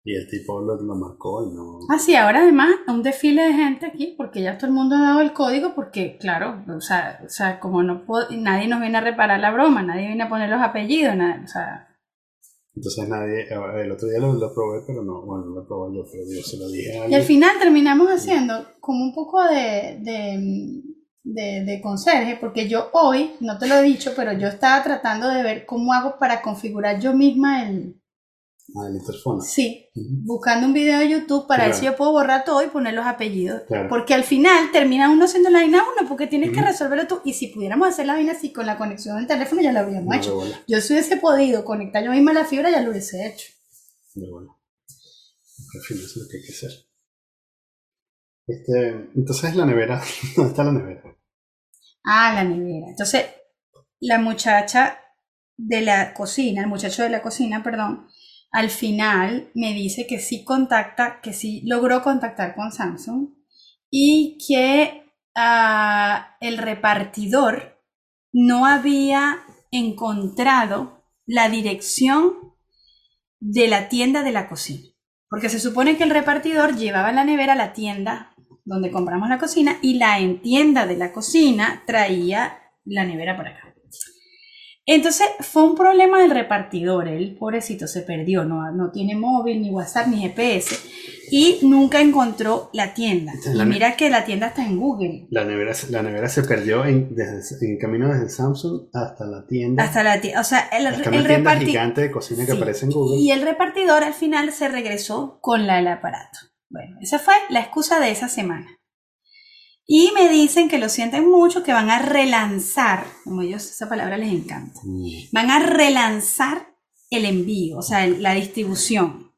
Y el tipo lo, lo marcó y no. Ah, sí, ahora además un desfile de gente aquí, porque ya todo el mundo ha dado el código, porque claro, o sea, o sea como no puedo, nadie nos viene a reparar la broma, nadie viene a poner los apellidos, nada, o sea, Entonces nadie. El otro día lo, lo probé, pero no. Bueno, no lo probé yo, pero yo se lo dije a y al alguien. final terminamos haciendo como un poco de, de, de, de conserje, porque yo hoy, no te lo he dicho, pero yo estaba tratando de ver cómo hago para configurar yo misma el, Ah, el interfono. sí, buscando un video de YouTube para ver Claro. si yo puedo borrar todo y poner los apellidos. Claro. Porque al final termina uno haciendo la vaina uno, porque tienes que resolverlo tú. Y si pudiéramos hacer la vaina así con la conexión del teléfono, ya lo habríamos No, hecho. Yo si hubiese podido conectar yo misma la fibra, ya lo hubiese hecho. de bola. Al fin, eso es lo que hay que hacer. Este, entonces la nevera. ¿Dónde está la nevera? Ah, la nevera. Entonces, la muchacha de la cocina, el muchacho de la cocina, perdón, al final me dice que sí contacta, que sí logró contactar con Samsung y que ah, el repartidor no había encontrado la dirección de la tienda de la cocina. Porque se supone que el repartidor llevaba la nevera a la tienda donde compramos la cocina y la en tienda de la cocina traía la nevera por acá. Entonces fue un problema del repartidor, el pobrecito se perdió, no, no tiene móvil, ni WhatsApp, ni GPS y nunca encontró la tienda. Y La- mira que la tienda está en Google. La nevera, se- la nevera se perdió en, desde, en camino desde Samsung hasta la tienda. Hasta la tienda, o sea, el, hasta el una tienda reparti- gigante de cocina que aparece en Google. Y el repartidor al final se regresó con la del aparato. Bueno, esa fue la excusa de esa semana. Y me dicen que lo sienten mucho, que van a relanzar, como ellos esa palabra les encanta, van a relanzar el envío, o sea, la distribución.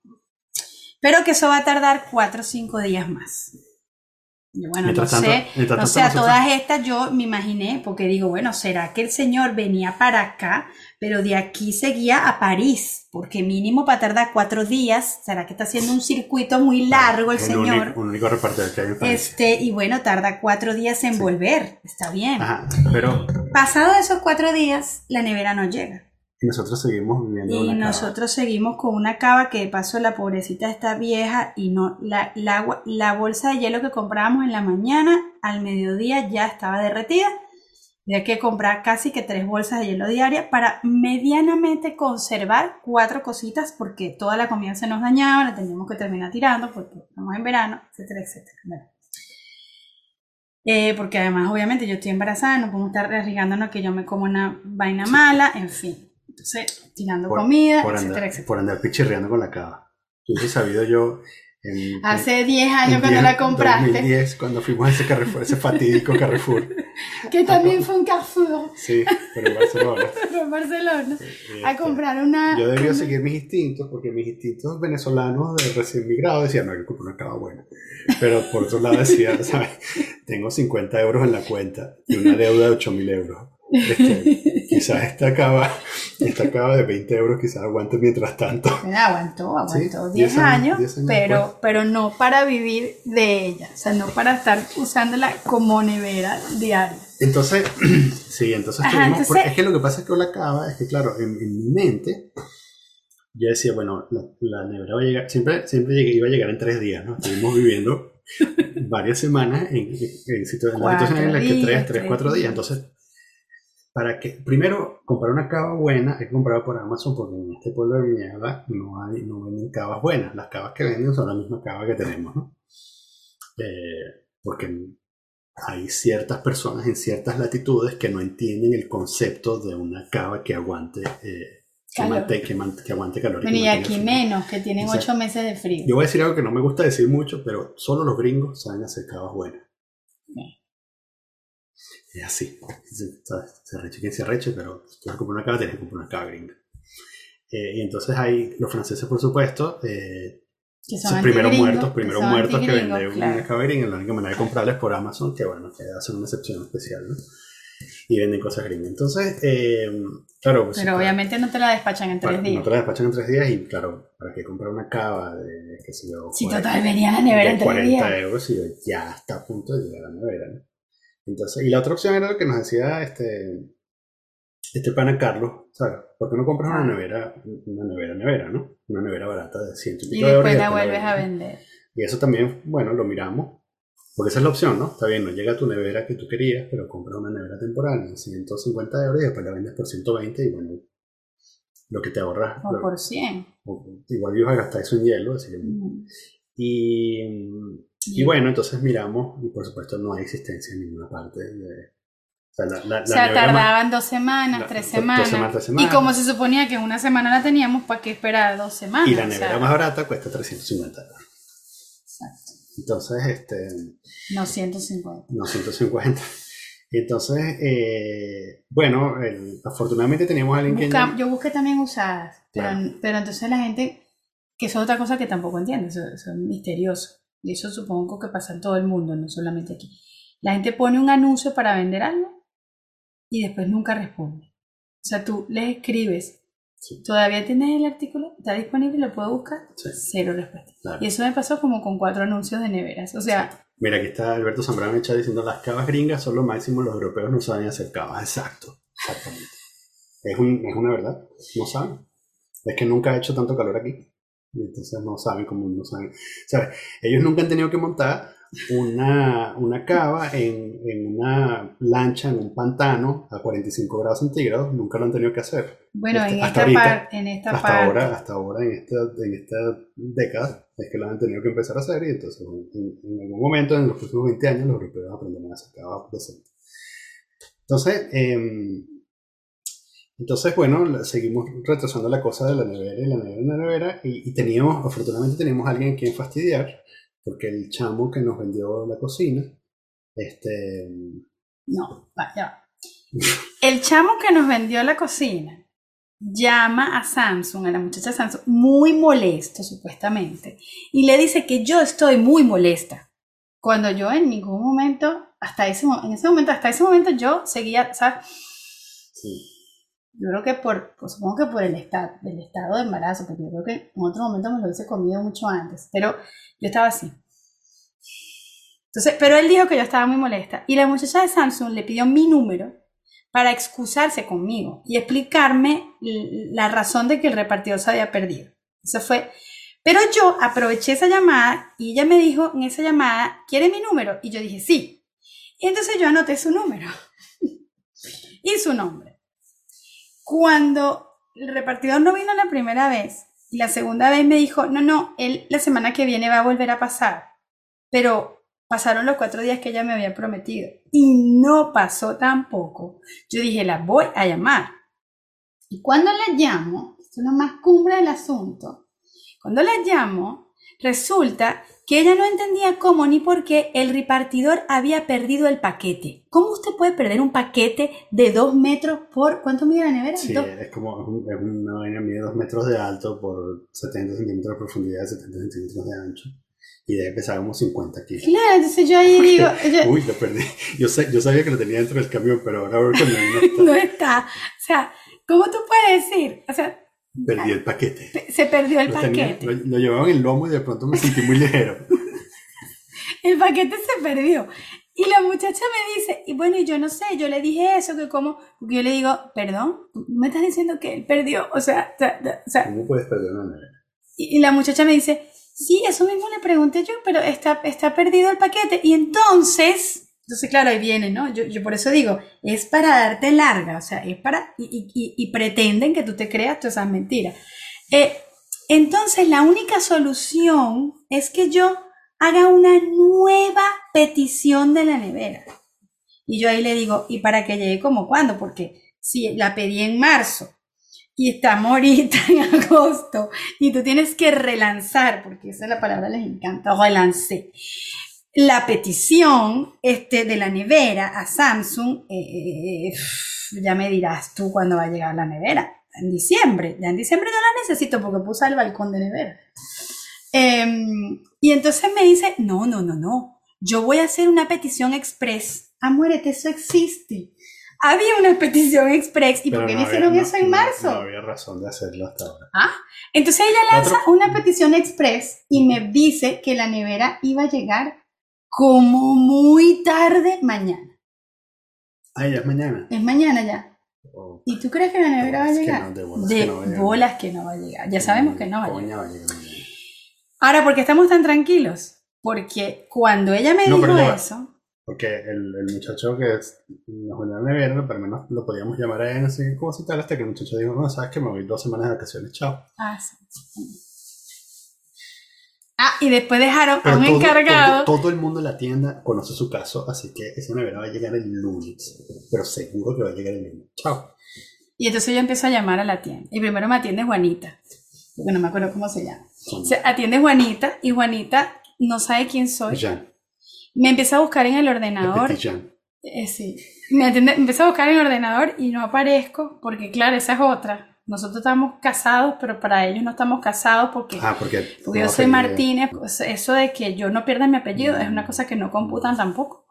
Pero que eso va a tardar cuatro o cinco días más. Y bueno, Mientras no tanto- sé, mientras no tanto sé, a nosotros- todas estas yo me imaginé, porque digo, bueno, ¿será que el señor venía para acá, pero de aquí seguía a París? Porque mínimo para tardar cuatro días, ¿será que está haciendo un circuito muy largo el Un señor? un único repartidor que hay en Francia. Este, y bueno, tarda cuatro días en volver, está bien. Ajá, pero Pasado esos cuatro días, la nevera no llega. nosotros seguimos viviendo Y una cava. nosotros seguimos con una cava que de paso la pobrecita está vieja y no la, la, la bolsa de hielo que comprábamos en la mañana al mediodía ya estaba derretida Había que comprar casi que tres bolsas de hielo diaria para medianamente conservar cuatro cositas porque toda la comida se nos dañaba, la teníamos que terminar tirando porque estamos en verano, etcétera, etcétera. Eh, porque además, obviamente, yo estoy embarazada, no podemos estar arriesgándonos que yo me como una vaina mala, en fin. Entonces, tirando comida, etcétera, etcétera. Por andar pichirreando con la cava. Yo he sabido yo Hace 10 años cuando la compraste. 2010, cuando fuimos a ese Carrefour, ese fatídico Carrefour. Que también fue un Carrefour. Sí, pero en Barcelona. pero en Barcelona. a este, comprar una. Yo debía seguir mis instintos, porque mis instintos venezolanos de recién migrado decían, no, hay que comprar una cava buena. Pero por otro lado decía, ¿sabes? Tengo 50 euros en la cuenta y una deuda de 8 mil euros. Este, quizás esta cava, esta cava de 20 euros quizás aguante mientras tanto. aguantó, aguantó 10, años, pero, pero no para vivir de ella, o sea, no para estar usándola como nevera diaria. Entonces, sí, entonces, es que lo que pasa es que la cava, es que claro, en, mi mente, yo decía, bueno, la, nevera va a llegar, siempre, siempre iba a llegar en tres días, ¿no? Estuvimos viviendo varias semanas en, en, situaciones en las que tres, tres, cuatro días, entonces para que, primero, comprar una cava buena hay que comprarla por Amazon porque en este pueblo de mierda no, hay, no venden cavas buenas. Las cavas que venden son la misma cava que tenemos, ¿no? Eh, porque hay ciertas personas en ciertas latitudes que no entienden el concepto de una cava que aguante eh, que, aguante calor. y aquí menos, que tienen ocho meses de frío. Yo voy a decir algo que no me gusta decir mucho, pero solo los gringos saben hacer cavas buenas. Es así. Se arreche quien se arreche, pero si tú vas a comprar una cava, tienes que comprar una cava gringa. Eh, y entonces hay los franceses, por supuesto, eh, son primeros muertos, primeros muertos que venden una cava gringa. La única manera de comprarles por Amazon, que bueno, que hacen una excepción especial, ¿no? Y venden cosas gringas. Entonces, eh, claro. Pues, pero obviamente no te la despachan en tres días. No te la despachan en tres días y, claro, ¿para qué comprar una cava de, qué sé yo? Si total venía a la nevera en tres días. 40 euros y ya está a punto de llegar a la nevera, ¿no? Entonces, y la otra opción era lo que nos decía este, este pana Carlos, ¿sabes? ¿Por qué no compras una nevera, una nevera, nevera, ¿no? Una nevera barata de ciento y pico y después la vuelves a vender. Y eso también, bueno, lo miramos, porque esa es la opción, ¿no? Está bien, no llega a tu nevera que tú querías, pero compras una nevera temporal en 150 euros y después la vendes por 120 y bueno, lo que te ahorras. O por 100. igual ibas a gastar eso en hielo, así que... Y y bueno, entonces miramos y por supuesto no hay existencia en ninguna parte de... O sea, la, tardaban dos semanas, tres semanas, Y como se suponía que una semana la teníamos, ¿para qué esperar dos semanas? Y la nevera más barata cuesta 350 euros. Exacto. Entonces, este... No 150. No 150. Entonces, eh, bueno, afortunadamente teníamos a alguien que... Yo busqué también usadas, pero, pero, entonces la gente, que es otra cosa que tampoco entiende, eso, eso es misterioso y eso supongo que pasa en todo el mundo, no solamente aquí. La gente pone un anuncio para vender algo y después nunca responde. O sea, tú le escribes, ¿todavía tienes el artículo? ¿Está disponible? ¿Lo puedo buscar? Cero respuesta. Y eso me pasó como con cuatro anuncios de neveras. O sea... Mira, aquí está Alberto Zambrano Echa diciendo las cavas gringas son lo máximo, los europeos no saben hacer cavas. Exacto, exactamente. Es, es una verdad, no saben. Es que nunca ha hecho tanto calor aquí. Y entonces no saben cómo no saben. Ellos nunca han tenido que montar una, una cava en, en, una lancha en un pantano a 45 grados centígrados, nunca lo han tenido que hacer. Bueno, en, esta ahorita, en esta hasta Ahora, hasta ahora, en esta, en esta década, es que lo han tenido que empezar a hacer y entonces en, algún momento, en los próximos 20 años, los europeos aprenderán a hacer cava decente. Entonces, eh, entonces, bueno, seguimos retrasando la cosa de la nevera y la nevera y la nevera. Y, teníamos, afortunadamente, teníamos a alguien a quien fastidiar, porque el chamo que nos vendió la cocina, este. No, vaya. El chamo que nos vendió la cocina llama a Samsung, a la muchacha Samsung, muy molesto, supuestamente, y le dice que yo estoy muy molesta. Cuando yo en ningún momento, hasta ese, en ese momento, hasta ese momento, yo seguía, ¿sabes? Sí yo creo que por, pues supongo que por el estado, el estado de embarazo, porque yo creo que en otro momento me lo hubiese comido mucho antes, pero yo estaba así. Entonces, pero él dijo que yo estaba muy molesta y la muchacha de Samsung le pidió mi número para excusarse conmigo y explicarme la razón de que el repartidor se había perdido. Eso fue. Pero yo aproveché esa llamada y ella me dijo en esa llamada, ¿quiere mi número? Y yo dije, sí. Y entonces yo anoté su número. y su nombre. Cuando el repartidor no vino la primera vez y la segunda vez me dijo, no, no, él la semana que viene va a volver a pasar, pero pasaron los cuatro días que ella me había prometido y no pasó tampoco. Yo dije, la voy a llamar. Y cuando la llamo, esto es lo más cumbre del asunto, cuando la llamo, resulta que ella no entendía cómo ni por qué el repartidor había perdido el paquete. ¿Cómo usted puede perder un paquete de dos metros por... ¿Cuánto mide la nevera? Sí, es como es una vaina mide dos metros de alto por 70 centímetros de profundidad, 70 centímetros de ancho. Y debe pesar como 50 kilos. Claro, entonces yo ahí digo... Uy, lo perdí. Yo, sé, yo sabía que lo tenía dentro del camión, pero ahora veo que no está. no está. O sea, ¿cómo tú puedes decir? O sea, Perdí el paquete. Se perdió el paquete. lo, llevaban en el lomo y de pronto me sentí muy ligero. el paquete se perdió. Y la muchacha me dice, y bueno, y yo no sé, yo le dije eso, que como, yo le digo, perdón, me estás diciendo que él perdió, o sea, o sea ¿cómo puedes perder una nevera? Y, la muchacha me dice, sí, eso mismo le pregunté yo, pero está, está perdido el paquete. Y entonces, entonces, claro, ahí viene, ¿no? Yo, yo, por eso digo, es para darte larga, o sea, es para, y, y, y pretenden que tú te creas todas esas mentiras. Eh, entonces, la única solución es que yo haga una nueva petición de la nevera. Y yo ahí le digo, ¿y para que llegue como cuándo? Porque si la pedí en marzo y estamos ahorita en agosto y tú tienes que relanzar, porque esa es la palabra les encanta, relancé la petición este, de la nevera a Samsung, eh, ya me dirás tú cuándo va a llegar la nevera. En diciembre. Ya en diciembre no la necesito porque puse el balcón de nevera. Em, y entonces me dice, no, no, no, no. Yo voy a hacer una petición express. Ah, muérete, eso existe. Había una petición express. ¿Y por qué no hicieron eso en marzo? No, había razón de hacerlo hasta ahora. Ah, entonces ella lanza una petición express y me dice que la nevera iba a llegar como muy tarde mañana. Ah, ya es mañana. Es mañana ya. Oh. ¿Y tú crees que la nevera va a llegar? de bolas, que, no va a llegar. Ya sabemos que no va a llegar. Ahora, ¿por qué estamos tan tranquilos? Porque cuando ella me dijo eso. Porque el, el, muchacho que nos venía a la nevera, pero al menos lo podíamos llamar a él, así como si tal, hasta que el muchacho dijo, no, sabes que me voy dos semanas de vacaciones, chao. Ah, sí. Ah, y después dejaron a un encargado. Todo, el mundo en la tienda conoce su caso, así que esa nevera va a llegar el lunes. Pero seguro que va a llegar el lunes. Chao. Y entonces yo empiezo a llamar a la tienda. Y primero me atiende Juanita, porque no me acuerdo cómo se llama. Se atiende Juanita y Juanita no sabe quién soy. Jan. Me empieza a buscar en el ordenador. Jan. Eh, sí. Me, atiende, me empieza a buscar en el ordenador y no aparezco, porque claro, esa es otra nosotros estamos casados, pero para ellos no estamos casados porque, ah, porque, yo soy Martínez. Pues, eso de que yo no pierda mi apellido es una cosa que no computan tampoco.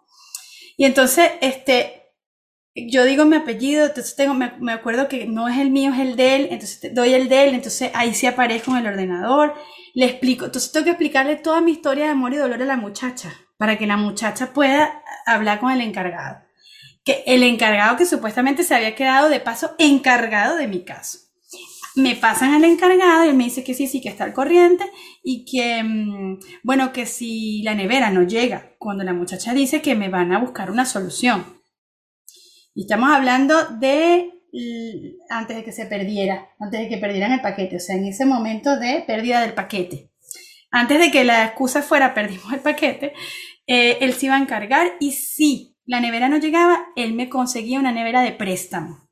Y entonces, este, yo digo mi apellido, entonces tengo, me, me, acuerdo que no es el mío, es el de él, entonces doy el de él, entonces ahí sí aparezco en el ordenador, le explico, entonces tengo que explicarle toda mi historia de amor y dolor a la muchacha, para que la muchacha pueda hablar con el encargado. Que el encargado que supuestamente se había quedado de paso encargado de mi caso me pasan al encargado y él me dice que sí, sí, que está al corriente y que, mm, bueno, que si la nevera no llega, cuando la muchacha dice que me van a buscar una solución. Y estamos hablando de antes de que se perdiera, antes de que perdieran el paquete, o sea, en ese momento de pérdida del paquete. Antes de que la excusa fuera perdimos el paquete, eh, él se iba a encargar y si la nevera no llegaba, él me conseguía una nevera de préstamo.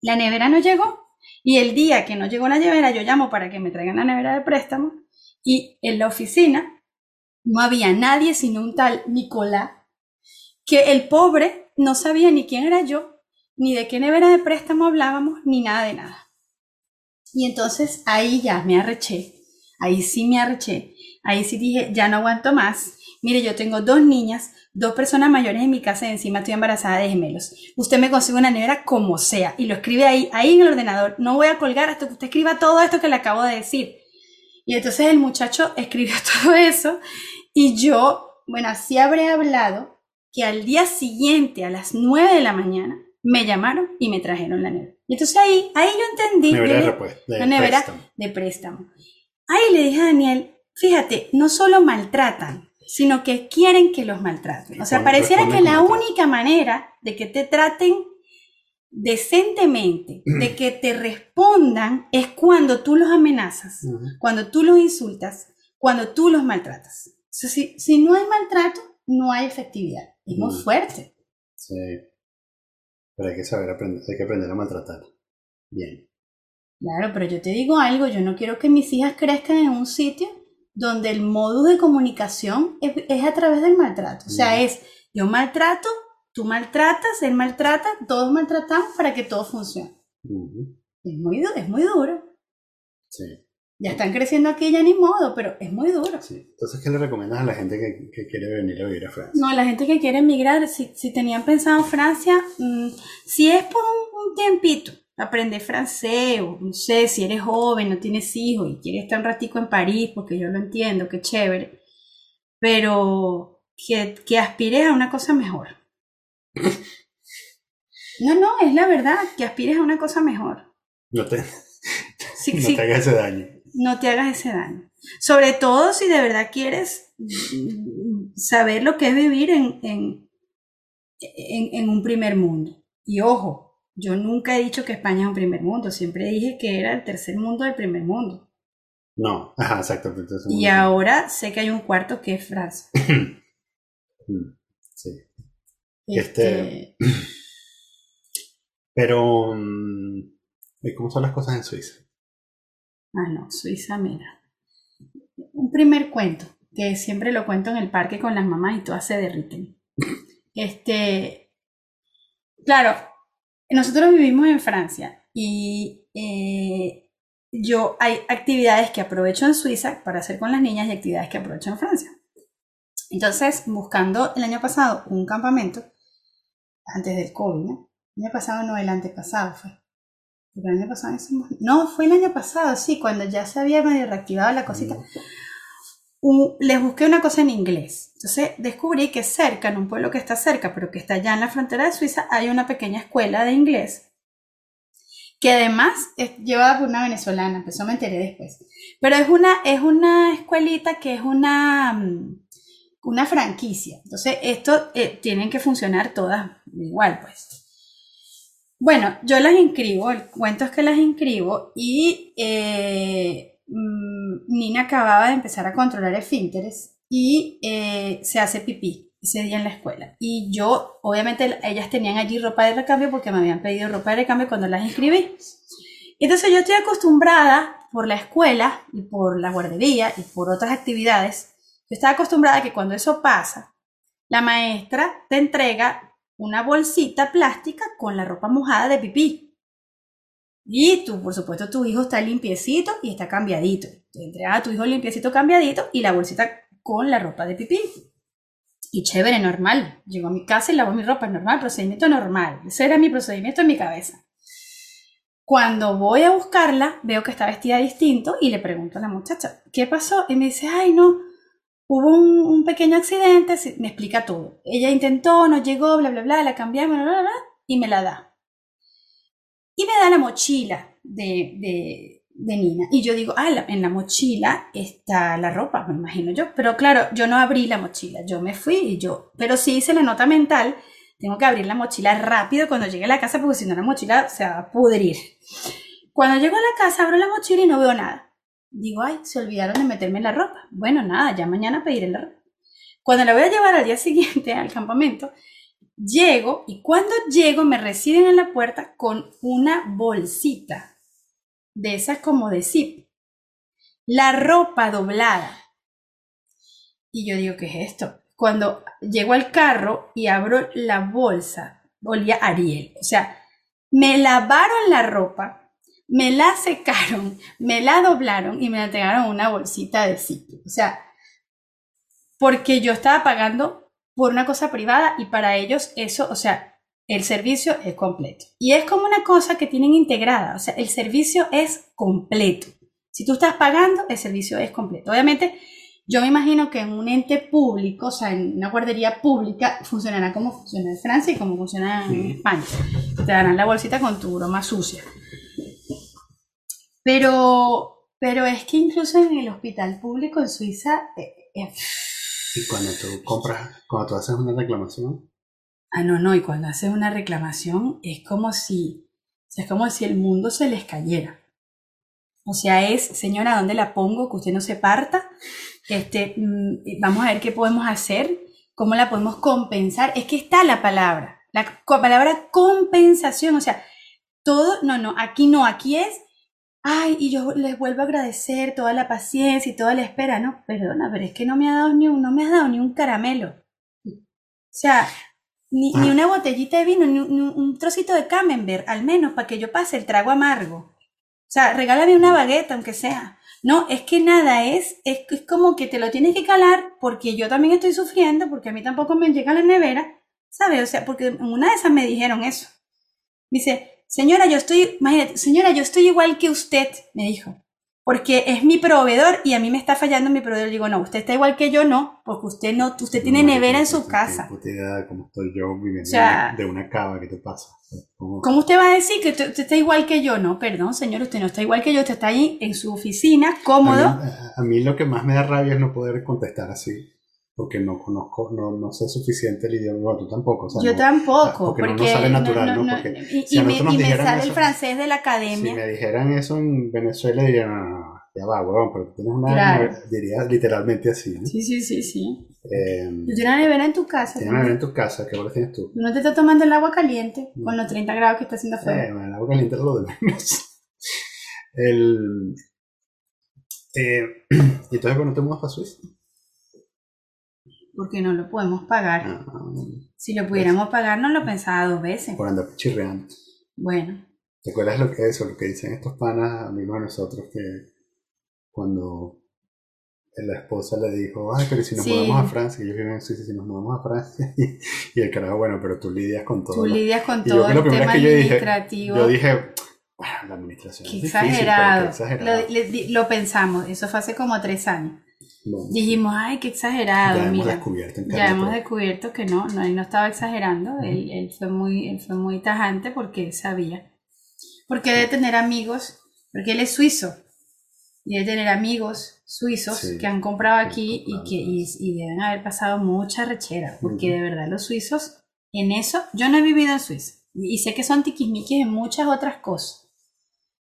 La nevera no llegó, y el día que no llegó la nevera, yo llamo para que me traigan la nevera de préstamo y en la oficina no había nadie sino un tal Nicolás, que el pobre no sabía ni quién era yo, ni de qué nevera de préstamo hablábamos, ni nada de nada. Y entonces ahí ya me arreché, ahí sí me arreché, ahí sí dije, ya no aguanto más. Mire, yo tengo dos niñas, dos personas mayores en mi casa y encima estoy embarazada de gemelos. Usted me consigue una nevera como sea y lo escribe ahí, ahí en el ordenador. No voy a colgar hasta que usted escriba todo esto que le acabo de decir. Y entonces el muchacho escribió todo eso y yo, bueno, así habré hablado que al día siguiente, a las 9 de la mañana, me llamaron y me trajeron la nevera. Y entonces ahí, ahí yo entendí. Nevera de, la nevera de préstamo. Ahí le dije a Daniel, fíjate, no solo maltratan, sino que quieren que los maltraten. O sea, pareciera que la única manera de que te traten decentemente de que te respondan es cuando tú los amenazas, cuando tú los insultas, cuando tú los maltratas. si, si, no hay maltrato, no hay efectividad. Es muy fuerte. Sí. Pero hay que saber aprender, hay que aprender a maltratar. Bien. Claro, pero yo te digo algo, yo no quiero que mis hijas crezcan en un sitio donde el modo de comunicación es, a través del maltrato. O sea, es yo maltrato, tú maltratas, él maltrata, todos maltratamos para que todo funcione. es, muy, es muy duro. Sí. Ya están creciendo aquí, ya ni modo, pero es muy duro. Sí. Entonces, ¿qué le recomiendas a la gente que, quiere venir a vivir a Francia? No, la gente que quiere emigrar, si, si tenían pensado Francia, mm, si es por un, tiempito, aprender francés, o no sé, si eres joven, no tienes hijos y quieres estar un ratico en París, porque yo lo entiendo, qué chévere, pero que, que aspires a una cosa mejor. No, no, es la verdad, que aspires a una cosa mejor. No te, no te hagas ese daño. No te hagas ese daño. Sobre todo si de verdad quieres saber lo que es vivir en, en, en, un primer mundo. Y ojo, yo nunca he dicho que España es un primer mundo, siempre dije que era el tercer mundo del primer mundo. No, ajá, exacto. Y ahora sé que hay un cuarto que es Francia. Mm, sí. Este, este... Pero, mm, ¿y cómo son las cosas en Suiza? Ah, no, Suiza, mira. Un primer cuento, que siempre lo cuento en el parque con las mamás y todas se derriten. Este, claro, nosotros vivimos en Francia y eh, yo hay actividades que aprovecho en Suiza para hacer con las niñas y actividades que aprovecho en Francia. Entonces, buscando el año pasado un campamento, antes del COVID, ¿no? El año pasado no, el antepasado fue. el año pasado No, fue el año pasado, sí, cuando ya se había medio reactivado la cosita. Les busqué una cosa en inglés. Entonces descubrí que cerca, en un pueblo que está cerca, pero que está ya en la frontera de Suiza, hay una pequeña escuela de inglés que además es llevada por una venezolana, empezó me enteré después. Pero es una, es una escuelita que es una, mm, una franquicia. Entonces, esto eh, tienen que funcionar todas igual, pues. Bueno, yo las inscribo, el cuento es que las inscribo y eh, mm, Nina acababa de empezar a controlar el esfínteres y eh, se hace pipí ese día en la escuela. Y yo, obviamente, ellas tenían allí ropa de recambio porque me habían pedido ropa de recambio cuando las inscribí. Entonces yo estoy acostumbrada por la escuela y por la guardería y por otras actividades yo estaba acostumbrada a que cuando eso pasa, la maestra te entrega una bolsita plástica con la ropa mojada de pipí. Y tú, por supuesto, tu hijo está limpiecito y está cambiadito. Te entrega a tu hijo limpiecito, cambiadito y la bolsita con la ropa de pipí. Y chévere, normal. Llego a mi casa y lavo mi ropa, normal, procedimiento normal. Ese era mi procedimiento en mi cabeza. Cuando voy a buscarla, veo que está vestida distinto y le pregunto a la muchacha, ¿qué pasó? Y me dice, ay, no, hubo un, pequeño accidente, me explica todo. Ella intentó, no llegó, bla, bla, bla, la cambiamos, bla, bla, bla, y me la da. Y me da la mochila de, de, de Nina. Y yo digo, ah, en la mochila está la ropa, me imagino yo. Pero claro, yo no abrí la mochila, yo me fui y yo, pero sí hice la nota mental, tengo que abrir la mochila rápido cuando llegue a la casa porque si no la mochila se va a pudrir. Cuando llego a la casa abro la mochila y no veo nada. Digo, ay, se olvidaron de meterme la ropa. Bueno, nada, ya mañana pediré la ropa. Cuando la voy a llevar al día siguiente al campamento, llego y cuando llego me reciben en la puerta con una bolsita de esas como de zip. La ropa doblada. Y yo digo, ¿qué es esto? Cuando llego al carro y abro la bolsa, olía Ariel. O sea, me lavaron la ropa me la secaron, me la doblaron y me la entregaron una bolsita de sitio. O sea, porque yo estaba pagando por una cosa privada y para ellos eso, o sea, el servicio es completo. Y es como una cosa que tienen integrada, o sea, el servicio es completo. Si tú estás pagando, el servicio es completo. Obviamente, yo me imagino que en un ente público, o sea, en una guardería pública, funcionará como funciona en Francia y como funciona en España. Te darán la bolsita con tu broma sucia. Pero, pero es que incluso en el hospital público en Suiza... Eh, eh, y cuando tú compras, cuando tú haces una reclamación, Ah, no, no, y cuando haces una reclamación es como si, es como si el mundo se les cayera. O sea, es, señora, ¿dónde la pongo? Que usted no se parta. Este, mm, vamos a ver qué podemos hacer, cómo la podemos compensar. Es que está la palabra, la palabra compensación. O sea, todo, no, no, aquí no, aquí es, ay, y yo les vuelvo a agradecer toda la paciencia y toda la espera. No, perdona, pero es que no me, ha dado ni un, no me has dado ni un caramelo. O sea, ni, ni una botellita de vino, ni, un trocito de camembert, al menos para que yo pase el trago amargo. O sea, regálame una bagueta, aunque sea. No, es que nada, es, es, es, como que te lo tienes que calar porque yo también estoy sufriendo, porque a mí tampoco me llega la nevera, ¿sabes? O sea, porque en una de esas me dijeron eso. Dice, señora, yo estoy, imagínate, señora, yo estoy igual que usted, me dijo porque es mi proveedor y a mí me está fallando mi proveedor. Digo, no, usted está igual que yo, no, porque usted no, usted tiene nevera en su casa. cómo estoy yo viviendo de una cava, ¿qué te pasa? ¿Cómo? usted va a decir que usted, está igual que yo? No, perdón, señor, usted no está igual que yo, usted está ahí en su oficina, cómodo. a mí lo que más me da rabia es no poder contestar así porque no conozco, no, no sé suficiente el idioma, tú tampoco. Yo tampoco, porque, no, sale natural, ¿no? Porque y, me, y me, sale el francés de la academia. Si me dijeran eso en Venezuela, dirían, no, ya va, huevón, pero tienes una, diría literalmente así, ¿no? Sí, sí, sí, sí. Eh, tú tienes una nevera en tu casa. Tienes una nevera en tu casa, ¿qué bola tienes tú? No te estás tomando el agua caliente con los 30 grados que está haciendo afuera. Eh, el agua caliente es lo de menos. el, eh, ¿Y entonces cuando te mudas para Suiza? Porque no lo podemos pagar. Ah, si lo pudiéramos pagar, no lo pensaba dos veces. Por andar chirreando. Bueno. ¿Te acuerdas lo que es eso, lo que dicen estos panas, amigos de nosotros, que cuando la esposa le dijo, ay, pero si nos mudamos a Francia, ellos viven en Suiza, si nos mudamos a Francia, y, el carajo, bueno, pero tú lidias con todo. Tú lidias con todo el tema administrativo. Yo dije, bueno, la administración. Qué exagerado. Lo, lo, pensamos, eso fue hace como tres años. Dijimos, ay, qué exagerado. Ya hemos descubierto. ya hemos descubierto que no, no, él no estaba exagerando, él, él, fue muy, él fue muy tajante porque él sabía. Porque debe tener amigos, porque él es suizo, y debe tener amigos suizos que han comprado aquí y que y, deben haber pasado mucha rechera, porque de verdad los suizos, en eso, yo no he vivido en Suiza, y sé que son tiquismiquis en muchas otras cosas.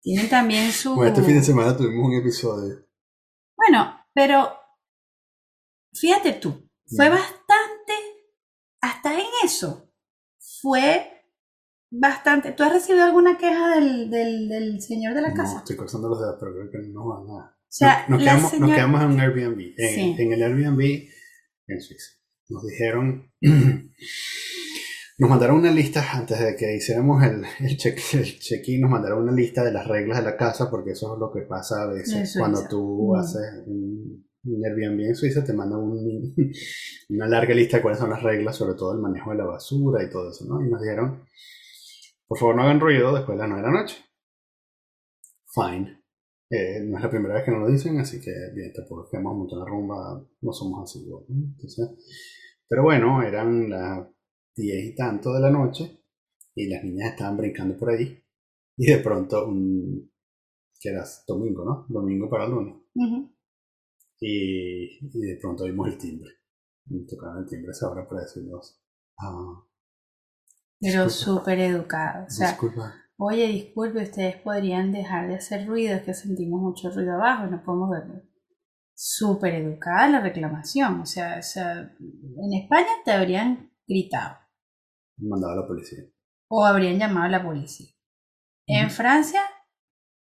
Tienen también su... Bueno, este fin de semana tuvimos un episodio. Bueno, pero fíjate tú, fue bastante, hasta en eso, fue bastante. ¿Tú has recibido alguna queja del, del, señor de la casa? No, estoy cruzando los dedos, pero creo que no va nada. O sea, nos, quedamos, nos, quedamos, en un Airbnb, en, en el Airbnb en Suiza. Nos dijeron, nos mandaron una lista antes de que hiciéramos el, el check-in, nos mandaron una lista de las reglas de la casa, porque eso es lo que pasa a veces cuando tú mm. haces un, Airbnb en Suiza, te mandan una larga lista de cuáles son las reglas, sobre todo el manejo de la basura y todo eso, ¿no? Y nos dijeron, por favor no hagan ruido después de las 9 de la noche. Fine. Eh, no es la primera vez que nos lo dicen, así que bien, tampoco quedamos mucho en la rumba, no somos así. ¿no? Entonces, pero bueno, eran las 10 y tanto de la noche y las niñas estaban brincando por ahí y de pronto, un, que era domingo, ¿no? Domingo para el lunes. y, y, de pronto vimos el timbre. Y tocaron el timbre esa hora para decirnos, ah, pero súper educado. O sea, disculpa. Oye, disculpe, ustedes podrían dejar de hacer ruido, es que sentimos mucho ruido abajo, no podemos verlo. Súper educada la reclamación. O sea, o sea, en España te habrían gritado. Mandado a la policía. O habrían llamado a la policía. En Francia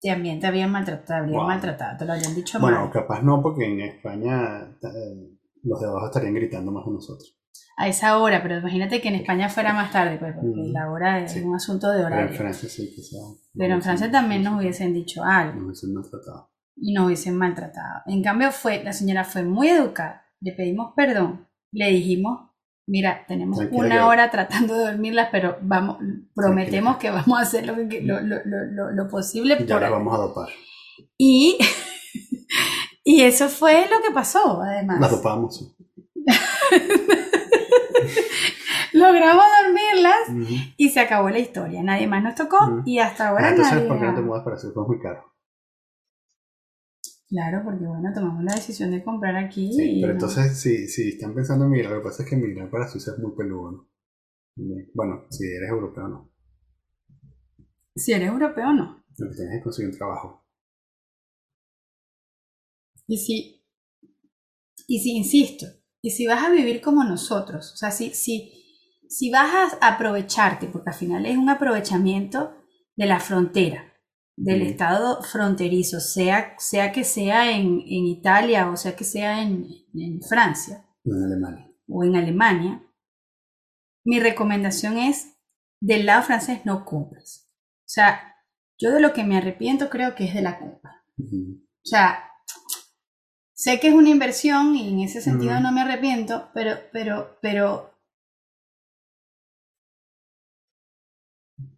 también te habían maltratado, habrían maltratado, te lo habrían dicho mal. Bueno, capaz no, porque en España eh, los de abajo estarían gritando más que nosotros a esa hora, pero imagínate que en España fuera más tarde, pues, porque la hora es un asunto de horario. Pero en Francia sí, quizá. Pero en Francia también nos hubiesen dicho algo. Nos hubiesen maltratado. Y nos hubiesen maltratado. En cambio, fue, la señora fue muy educada. Le pedimos perdón. Le dijimos, mira, tenemos una hora tratando de dormirla, pero vamos, prometemos que vamos a hacer lo, lo, lo, lo, posible. Ya la vamos a dopar. Y, y eso fue lo que pasó, además. La dopamos. Logramos dormirlas y se acabó la historia. Nadie más nos tocó y hasta ahora ah, entonces, nadie. ¿por qué no te mudas para Fue muy caro. Claro, porque bueno, tomamos la decisión de comprar aquí. Sí, pero entonces, si, si están pensando en migrar, lo que pasa es que migrar para Suiza es muy peludo. Bueno, si eres europeo no. Si eres europeo no. Lo que tienes que conseguir un trabajo. Y si, y si, insisto, y si vas a vivir como nosotros, o sea, si, si, si vas a aprovecharte, porque al final es un aprovechamiento de la frontera, del estado fronterizo, sea, sea que sea en, en, Italia o sea que sea en, en Francia. O en Alemania. O en Alemania. Mi recomendación es, del lado francés no compres. O sea, yo de lo que me arrepiento creo que es de la compra. O sea, sé que es una inversión y en ese sentido no me arrepiento, pero, pero, pero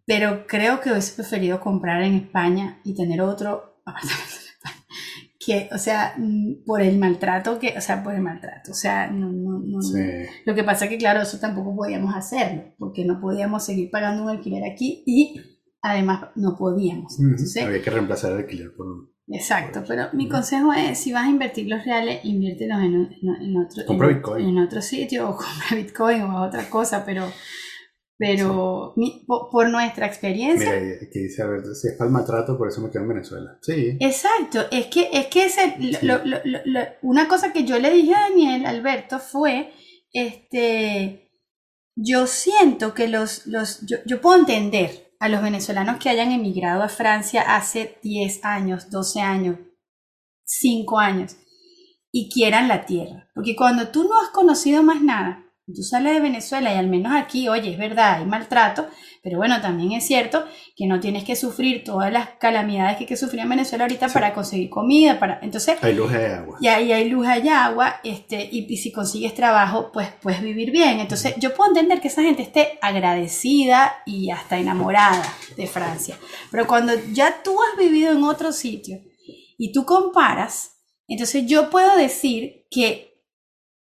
pero creo que hubiese preferido comprar en España y tener otro apartamento en España. Que, o sea, mm, por el maltrato que, o sea, por el maltrato, o sea, no, no, no, Lo que pasa es que, claro, eso tampoco podíamos hacerlo, porque no podíamos seguir pagando un alquiler aquí y además no podíamos. Había que reemplazar el alquiler por un... Exacto, pero mi consejo es, si vas a invertir los reales, inviértelos en, en, otro, en, en, otro sitio o compra Bitcoin o otra cosa, pero pero por, nuestra experiencia. Mira, que dice, a ver, si es para el maltrato, por eso me quedo en Venezuela. Sí. Exacto, es que, es que ese, una cosa que yo le dije a Daniel, Alberto, fue, este, yo siento que los, los yo, yo puedo entender a los venezolanos que hayan emigrado a Francia hace 10 años, 12 años, 5 años, y quieran la tierra. Porque cuando tú no has conocido más nada, Tú sales de Venezuela y al menos aquí, oye, es verdad, hay maltrato, pero bueno, también es cierto que no tienes que sufrir todas las calamidades que hay que sufrir en Venezuela ahorita para conseguir comida, para entonces hay luz y agua. Y ahí hay luz y agua, este, y, si consigues trabajo, pues puedes vivir bien. Entonces, yo puedo entender que esa gente esté agradecida y hasta enamorada de Francia. Pero cuando ya tú has vivido en otro sitio y tú comparas, entonces yo puedo decir que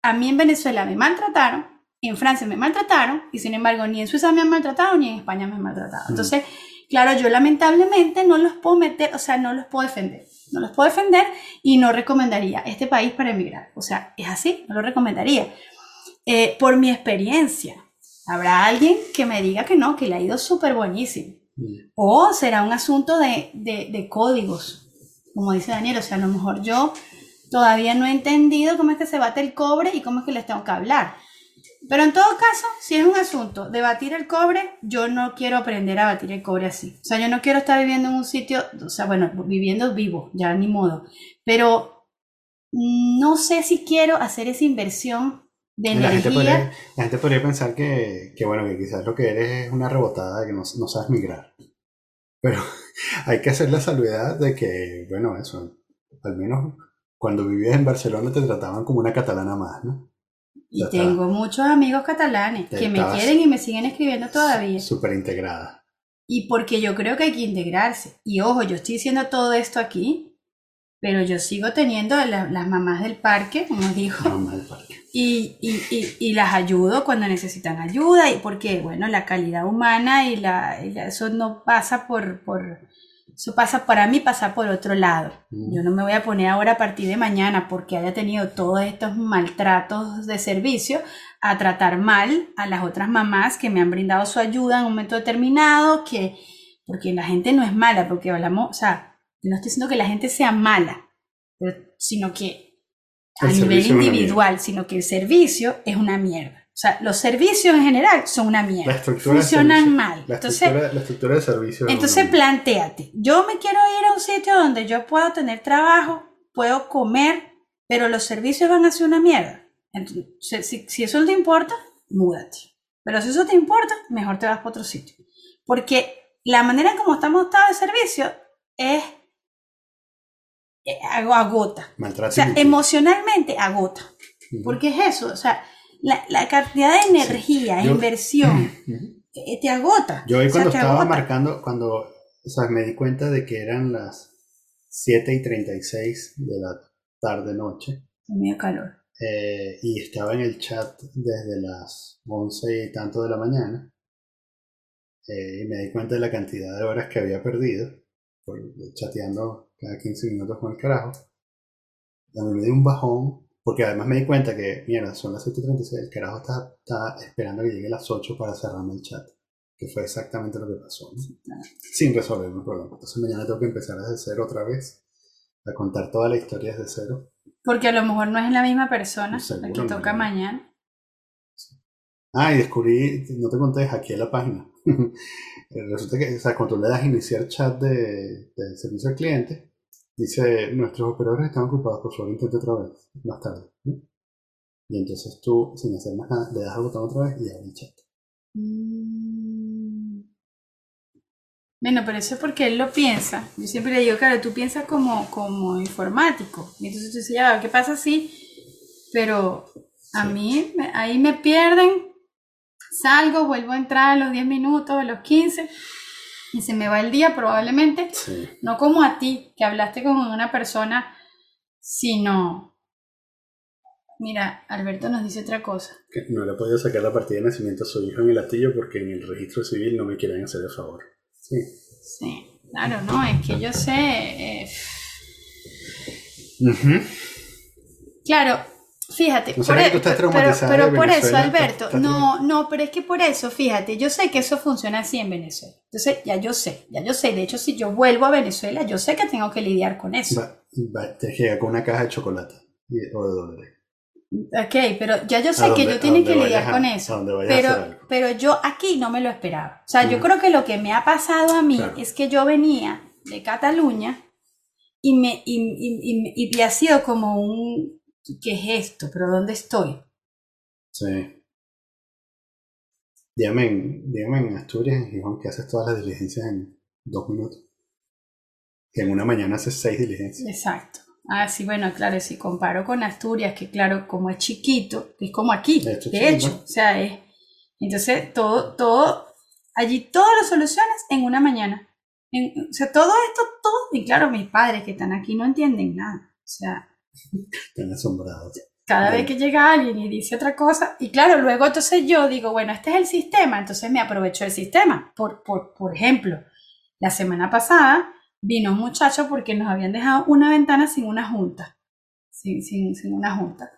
a mí en Venezuela me maltrataron, en Francia me maltrataron, y sin embargo ni en Suiza me han maltratado, ni en España me han maltratado. Mm. Entonces, claro, yo lamentablemente no los puedo meter, o sea, no los puedo defender. No los puedo defender y no recomendaría este país para emigrar. O sea, es así, no lo recomendaría. Eh, por mi experiencia, habrá alguien que me diga que no, que le ha ido súper buenísimo. Mm. O será un asunto de, de, de códigos, como dice Daniel. O sea, a lo mejor yo Todavía no he entendido cómo es que se bate el cobre y cómo es que les tengo que hablar. Pero en todo caso, si es un asunto de batir el cobre, yo no quiero aprender a batir el cobre así. O sea, yo no quiero estar viviendo en un sitio, o sea, bueno, viviendo vivo, ya ni modo. Pero no sé si quiero hacer esa inversión de energía. La gente podría, la gente podría pensar que, que, bueno, que quizás lo que eres es una rebotada, que no, no sabes migrar. Pero hay que hacer la salvedad de que, bueno, eso, al menos cuando vivías en Barcelona te trataban como una catalana más, ¿no? Y tengo muchos amigos catalanes que me quieren y me siguen escribiendo todavía. Súper integrada. Y porque yo creo que hay que integrarse. Y ojo, yo estoy diciendo todo esto aquí, pero yo sigo teniendo las mamás del parque, como dijo. Mamás del parque. Y, y, y, las ayudo cuando necesitan ayuda, y porque, bueno, la calidad humana y, la, y eso no pasa por, por, eso pasa para mí, pasa por otro lado. Mm. Yo no me voy a poner ahora a partir de mañana porque haya tenido todos estos maltratos de servicio a tratar mal a las otras mamás que me han brindado su ayuda en un momento determinado, que porque la gente no es mala, porque hablamos, o sea, no estoy diciendo que la gente sea mala, sino que a nivel individual, sino que el servicio es una mierda. O sea, los servicios en general son una mierda. Funcionan mal. La, estructura, la estructura de servicio. Entonces, planteate. Yo me quiero ir a un sitio donde yo puedo tener trabajo, puedo comer, pero los servicios van a ser una mierda. Entonces, si, si eso no te importa, múdate. Pero si eso te importa, mejor te vas para otro sitio. Porque la manera en cómo está montado el servicio es eh, agota. Maltrato o sea, emocionalmente agota. Porque es eso, o sea, la, la cantidad de energía, inversión, eh, te agota. Yo hoy cuando estaba marcando, cuando o sea, me di cuenta de que eran las 7 y 36 de la tarde-noche. Tenía calor. Eh, y estaba en el chat desde las 11 y tanto de la mañana. Eh, y me di cuenta de la cantidad de horas que había perdido por, chateando cada 15 minutos con el carajo. A mí me dio un bajón Porque además me di cuenta que, mira, son las 7.36, el carajo está, está esperando que llegue a las 8 para cerrarme el chat. Que fue exactamente lo que pasó. ¿no? Sin resolver el problema. Entonces mañana tengo que empezar desde cero otra vez. A contar toda la historia desde cero. Porque a lo mejor no es la misma persona Seguro la que toca mañana. Ah, y descubrí, no te conté, hackeé la página. Resulta que, o sea, cuando tú le das iniciar chat de, de servicio al cliente, dice, nuestros operadores están ocupados, por favor intente otra vez, más tarde. ¿no? Y entonces tú, sin hacer más nada, le das al botón otra vez y abre el chat. Mm. Bueno, pero eso es porque él lo piensa. Yo siempre le digo, claro, tú piensas como, como informático. Y entonces tú dices, ya, ¿qué pasa así? Pero a Sí. mí ahí me pierden. Salgo, vuelvo a entrar a los 10 minutos, a los 15. Y se me va el día probablemente. Sí. No como a ti, que hablaste con una persona, sino... Mira, Alberto nos dice otra cosa. Que no le he podido sacar la partida de nacimiento a su hijo en el latillo porque en el registro civil no me quieren hacer el favor. Sí. Sí, claro, no, es que yo sé... eh. Claro, fíjate, ¿No por será que e- tú estás pero, traumatizada pero de por eso? Alberto, no, no, pero es que por eso, fíjate, yo sé que eso funciona así en Venezuela. Entonces, ya yo sé, ya yo sé. De hecho, si yo vuelvo a Venezuela, yo sé que tengo que lidiar con eso. Va, va, te llega con una caja de chocolate y- o de dólares. Ok, pero ya yo sé que yo tengo que lidiar a- con eso. Pero, pero yo aquí no me lo esperaba. O sea, yo Mm. creo que lo que me ha pasado a mí Claro. es que yo venía de Cataluña y me y, y- y- y ha sido como un ¿qué es esto? ¿Pero dónde estoy? Sí. Dígame en, dígame en Asturias, en Gijón, que haces todas las diligencias en dos minutos. Que en una mañana haces seis diligencias. Exacto. Ah, sí, bueno, claro, si comparo con Asturias, que claro, como es chiquito, es como aquí, De hecho, de hecho, o sea, es, entonces todo, todo, allí todo lo solucionas en una mañana. En- o sea, todo esto, todo, y claro, mis padres que están aquí no entienden nada. O sea, Están asombrados. cada vez que llega alguien y dice otra cosa, y claro, luego entonces yo digo, bueno, este es el sistema, entonces me aprovecho del sistema. Por, por, por ejemplo, la semana pasada vino un muchacho porque nos habían dejado una ventana sin una junta, sin, sin, sin una junta.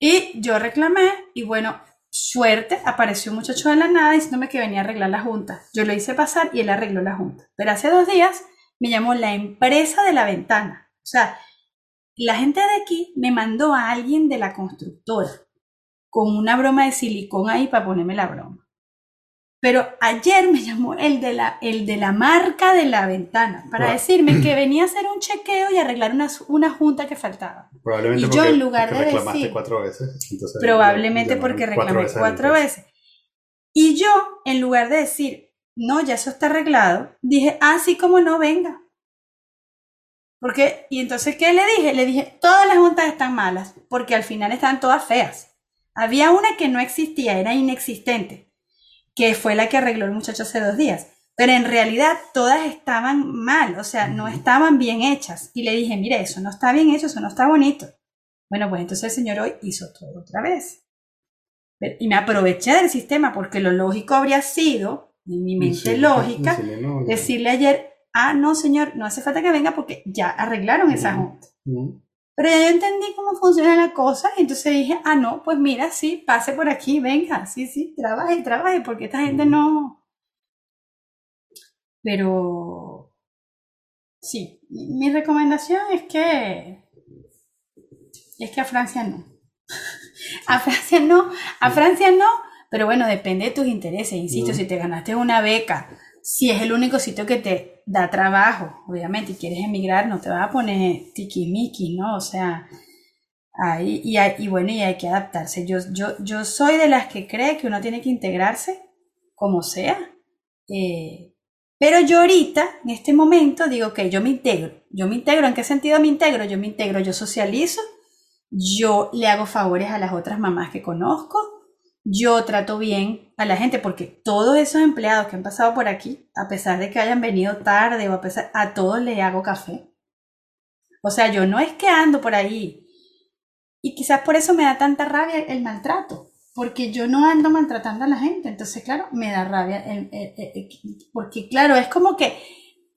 Y yo reclamé, y bueno, suerte, apareció un muchacho de la nada diciéndome que venía a arreglar la junta. Yo lo hice pasar y él arregló la junta. Pero hace dos días me llamó la empresa de la ventana. O sea, la gente de aquí me mandó a alguien de la constructora con una broma de silicón ahí para ponerme la broma. Pero ayer me llamó el de la, el de la marca de la ventana para Wow. decirme que venía a hacer un chequeo y arreglar una, una junta que faltaba. Probablemente Y yo, porque, en lugar de reclamaste decir- cuatro veces. entonces Probablemente porque reclamé a la cuatro veces. Y yo, en lugar de decir, no, ya eso está arreglado, dije, ah, sí, como no, venga. Porque, y entonces, ¿qué le dije? Le dije, todas las juntas están malas, porque al final están todas feas. Había una que no existía, era inexistente, que fue la que arregló el muchacho hace dos días. Pero en realidad todas estaban mal, o sea, no estaban bien hechas. Y le dije, mire, eso no está bien hecho, eso no está bonito. Bueno, pues entonces el señor hoy hizo todo otra vez. Y me aproveché del sistema porque lo lógico habría sido, en mi mente Sí, lógica, no, decirle ayer, ah, no, señor, no hace falta que venga porque ya arreglaron esa junta. Pero ya yo entendí cómo funciona la cosa y entonces dije, ah, no, pues mira, sí, pase por aquí, venga, sí, sí, trabaje, trabaje, porque esta gente no... Pero... Sí, mi recomendación es que... Es que a Francia no. A Francia no, a Francia no, pero bueno, depende de tus intereses, insisto, si te ganaste una beca, si es el único sitio que te da trabajo, obviamente, y quieres emigrar, no te vas a poner tiquismiquis, ¿no? O sea, ahí, y, bueno, y hay que adaptarse. Yo, yo, yo soy de las que cree que uno tiene que integrarse como sea. eh, pero yo ahorita, en este momento, digo que yo me integro. Yo me integro, ¿en qué sentido me integro? Yo me integro, yo socializo, yo le hago favores a las otras mamás que conozco, yo trato bien a la gente, porque todos esos empleados que han pasado por aquí, a pesar de que hayan venido tarde o a pesar, a todos le hago café. O sea, yo no es que ando por ahí. Y quizás por eso me da tanta rabia el maltrato, porque yo no ando maltratando a la gente. Entonces, claro, me da rabia, el- el- el- el- porque claro, es como que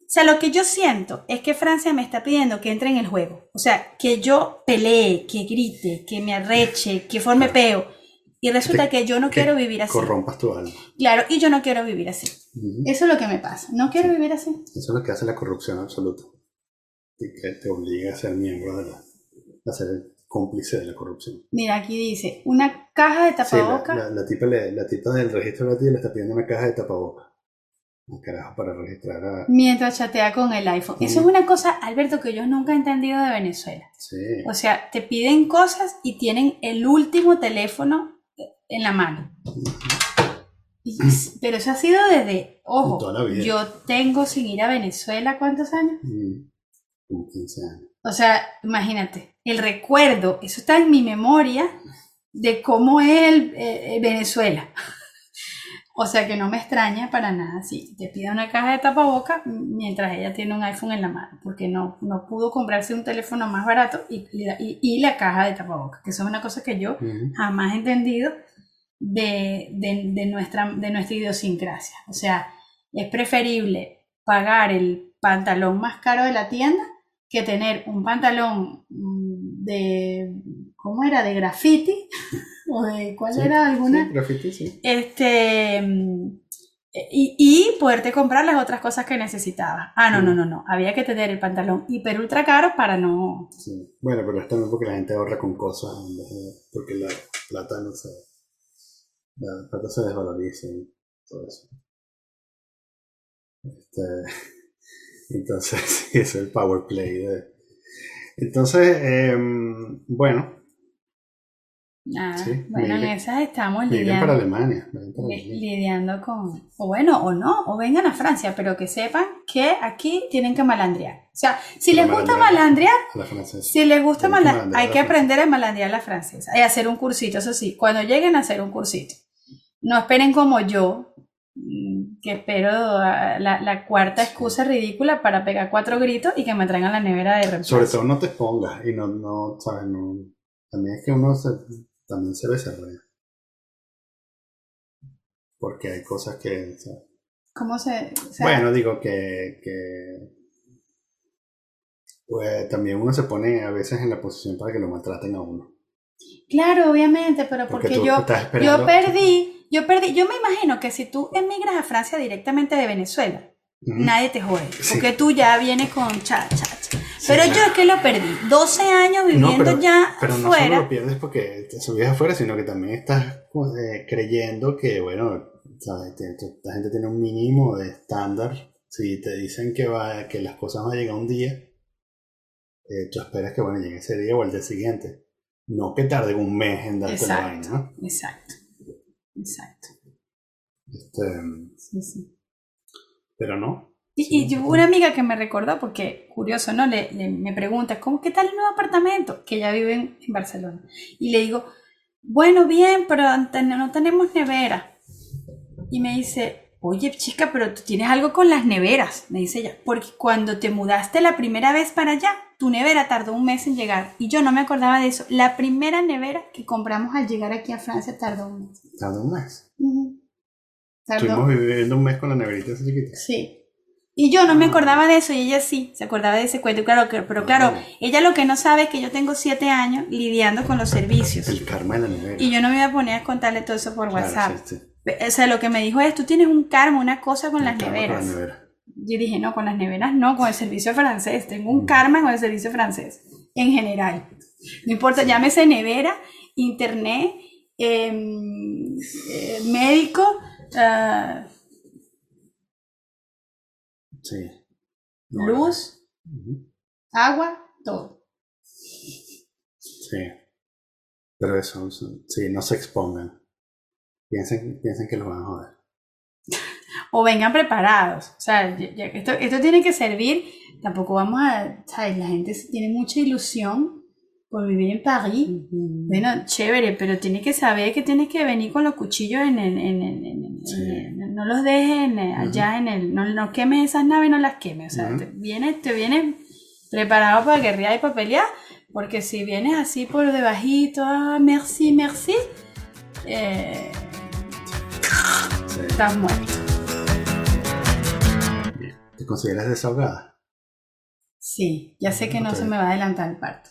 sea, lo que yo siento es que Francia me está pidiendo que entre en el juego. O sea, que yo pelee, que grite, que me arreche, que forme peo. Y resulta que, yo no quiero vivir así. Corrompas tu alma. Claro, y yo no quiero vivir así. Eso es lo que me pasa. No quiero vivir así. Eso es lo que hace la corrupción absoluta. Y que te obliga a ser miembro de la. a ser cómplice de la corrupción. Mira, aquí dice: una caja de tapabocas. Sí, la, tipa la tipa del registro de la tía le está pidiendo una caja de tapabocas carajo, para registrar a... Mientras chatea con el iPhone. Eso es una cosa, Alberto, que yo nunca he entendido de Venezuela. Sí. O sea, te piden cosas y tienen el último teléfono en la mano. pero eso ha sido desde, ojo, yo tengo sin ir a Venezuela cuántos años? Mm, como 15 años. O sea, imagínate, el recuerdo, eso está en mi memoria de cómo es el, eh, Venezuela. O sea que no me extraña para nada si te pide una caja de tapaboca mientras ella tiene un iPhone en la mano, porque no, no pudo comprarse un teléfono más barato y, y, la caja de tapaboca, que eso es una cosa que yo jamás he entendido de, de, nuestra, de nuestra idiosincrasia. O sea, es preferible pagar el pantalón más caro de la tienda que tener un pantalón mm, de, ¿cómo era? De graffiti o de cuál era alguna. Sí, graffiti, sí. Este, y, y, poderte comprar las otras cosas que necesitaba. Ah, no, no, no, no. Había que tener el pantalón hiper ultra caro para no. Sí. Bueno, pero es también porque la gente ahorra con cosas, porque la plata no se. La plata se desvaloriza y todo eso. Este, entonces, eso es el power play. De... Entonces, em, bueno, Ah, bueno, en esas estamos lidiando. para Alemania, Lidiando con. O bueno, o no, o vengan a Francia, pero que sepan que aquí tienen que malandrear. O sea, si les gusta malandrear, si les gusta malandrear, hay que aprender a malandrear la francesa. Y hacer un cursito, eso sí, cuando lleguen a hacer un cursito. No esperen como yo, mm, que espero la, la, cuarta excusa ridícula para pegar cuatro gritos y que me traigan la nevera de reemplazo. Sobre todo no te expongas y no, no, ¿sabes? No, también es que uno se también se desarrolla. Porque hay cosas que... ¿Cómo se...? bueno, digo que... que pues, también uno se pone a veces en la posición para que lo maltraten a uno. Claro, obviamente, pero porque, yo, yo perdí, yo perdí, yo me imagino que si tú emigras a Francia directamente de Venezuela, nadie te jode, porque tú ya vienes con cha, cha, pero yo es que lo perdí. 12 años viviendo ya pero no solo lo pierdes porque te afuera, sino que también estás eh, creyendo que, bueno, ¿sabes? esta gente tiene un mínimo de estándar. Si te dicen que, va, que las cosas van a llegar un día, eh, tú esperas que, bueno, llegue ese día o el día siguiente. No que tarde un mes en darte la vaina, ¿no? Exacto. Exacto. Este, sí, sí. Pero no, y, una amiga que me recordó, porque curioso, ¿no? Le, me pregunta, ¿cómo qué tal el nuevo apartamento? Que ella vive en, Barcelona. Y le digo, bueno, bien, pero no tenemos nevera. Y me dice, oye, chica, pero tú tienes algo con las neveras, me dice ella, porque cuando te mudaste la primera vez para allá, tu nevera tardó un mes en llegar. Y yo no me acordaba de eso. La primera nevera que compramos al llegar aquí a Francia tardó un mes. ¿Tardó un mes? Estuvimos viviendo un mes con la neverita esa chiquita. Sí. Y yo no me acordaba de eso y ella sí, se acordaba de ese cuento. Claro, pero claro, ella lo que no sabe es que yo tengo siete años lidiando con los servicios. El karma de la nevera. Y yo no me iba a poner a contarle todo eso por WhatsApp. O sea, lo que me dijo es, tú tienes un karma, una cosa con las neveras. Yo dije, no, con las neveras no, con el servicio francés. Tengo un mm. karma con el servicio francés, en general. No importa, llámese nevera, internet, em, eh, médico, uh, Sí. Luz, agua, todo. Sí. Pero eso, sí, no se expongan. Piensen, piensen que los van a joder. o vengan preparados. O sea, esto, esto tiene que servir. Tampoco vamos a. ¿sabes? La gente tiene mucha ilusión por vivir en París. Bueno, chévere, pero tiene que saber que tienes que venir con los cuchillos en el... En, no los dejes allá en el... No, no quemes esas naves, no las quemes. O sea, te vienes te viene preparado para guerrear y para pelear, porque si vienes así por debajito, ah, merci, merci, eh, estás muerto. ¿Te consideras desahogada? Sí, ya sé que no se me va a adelantar el parto.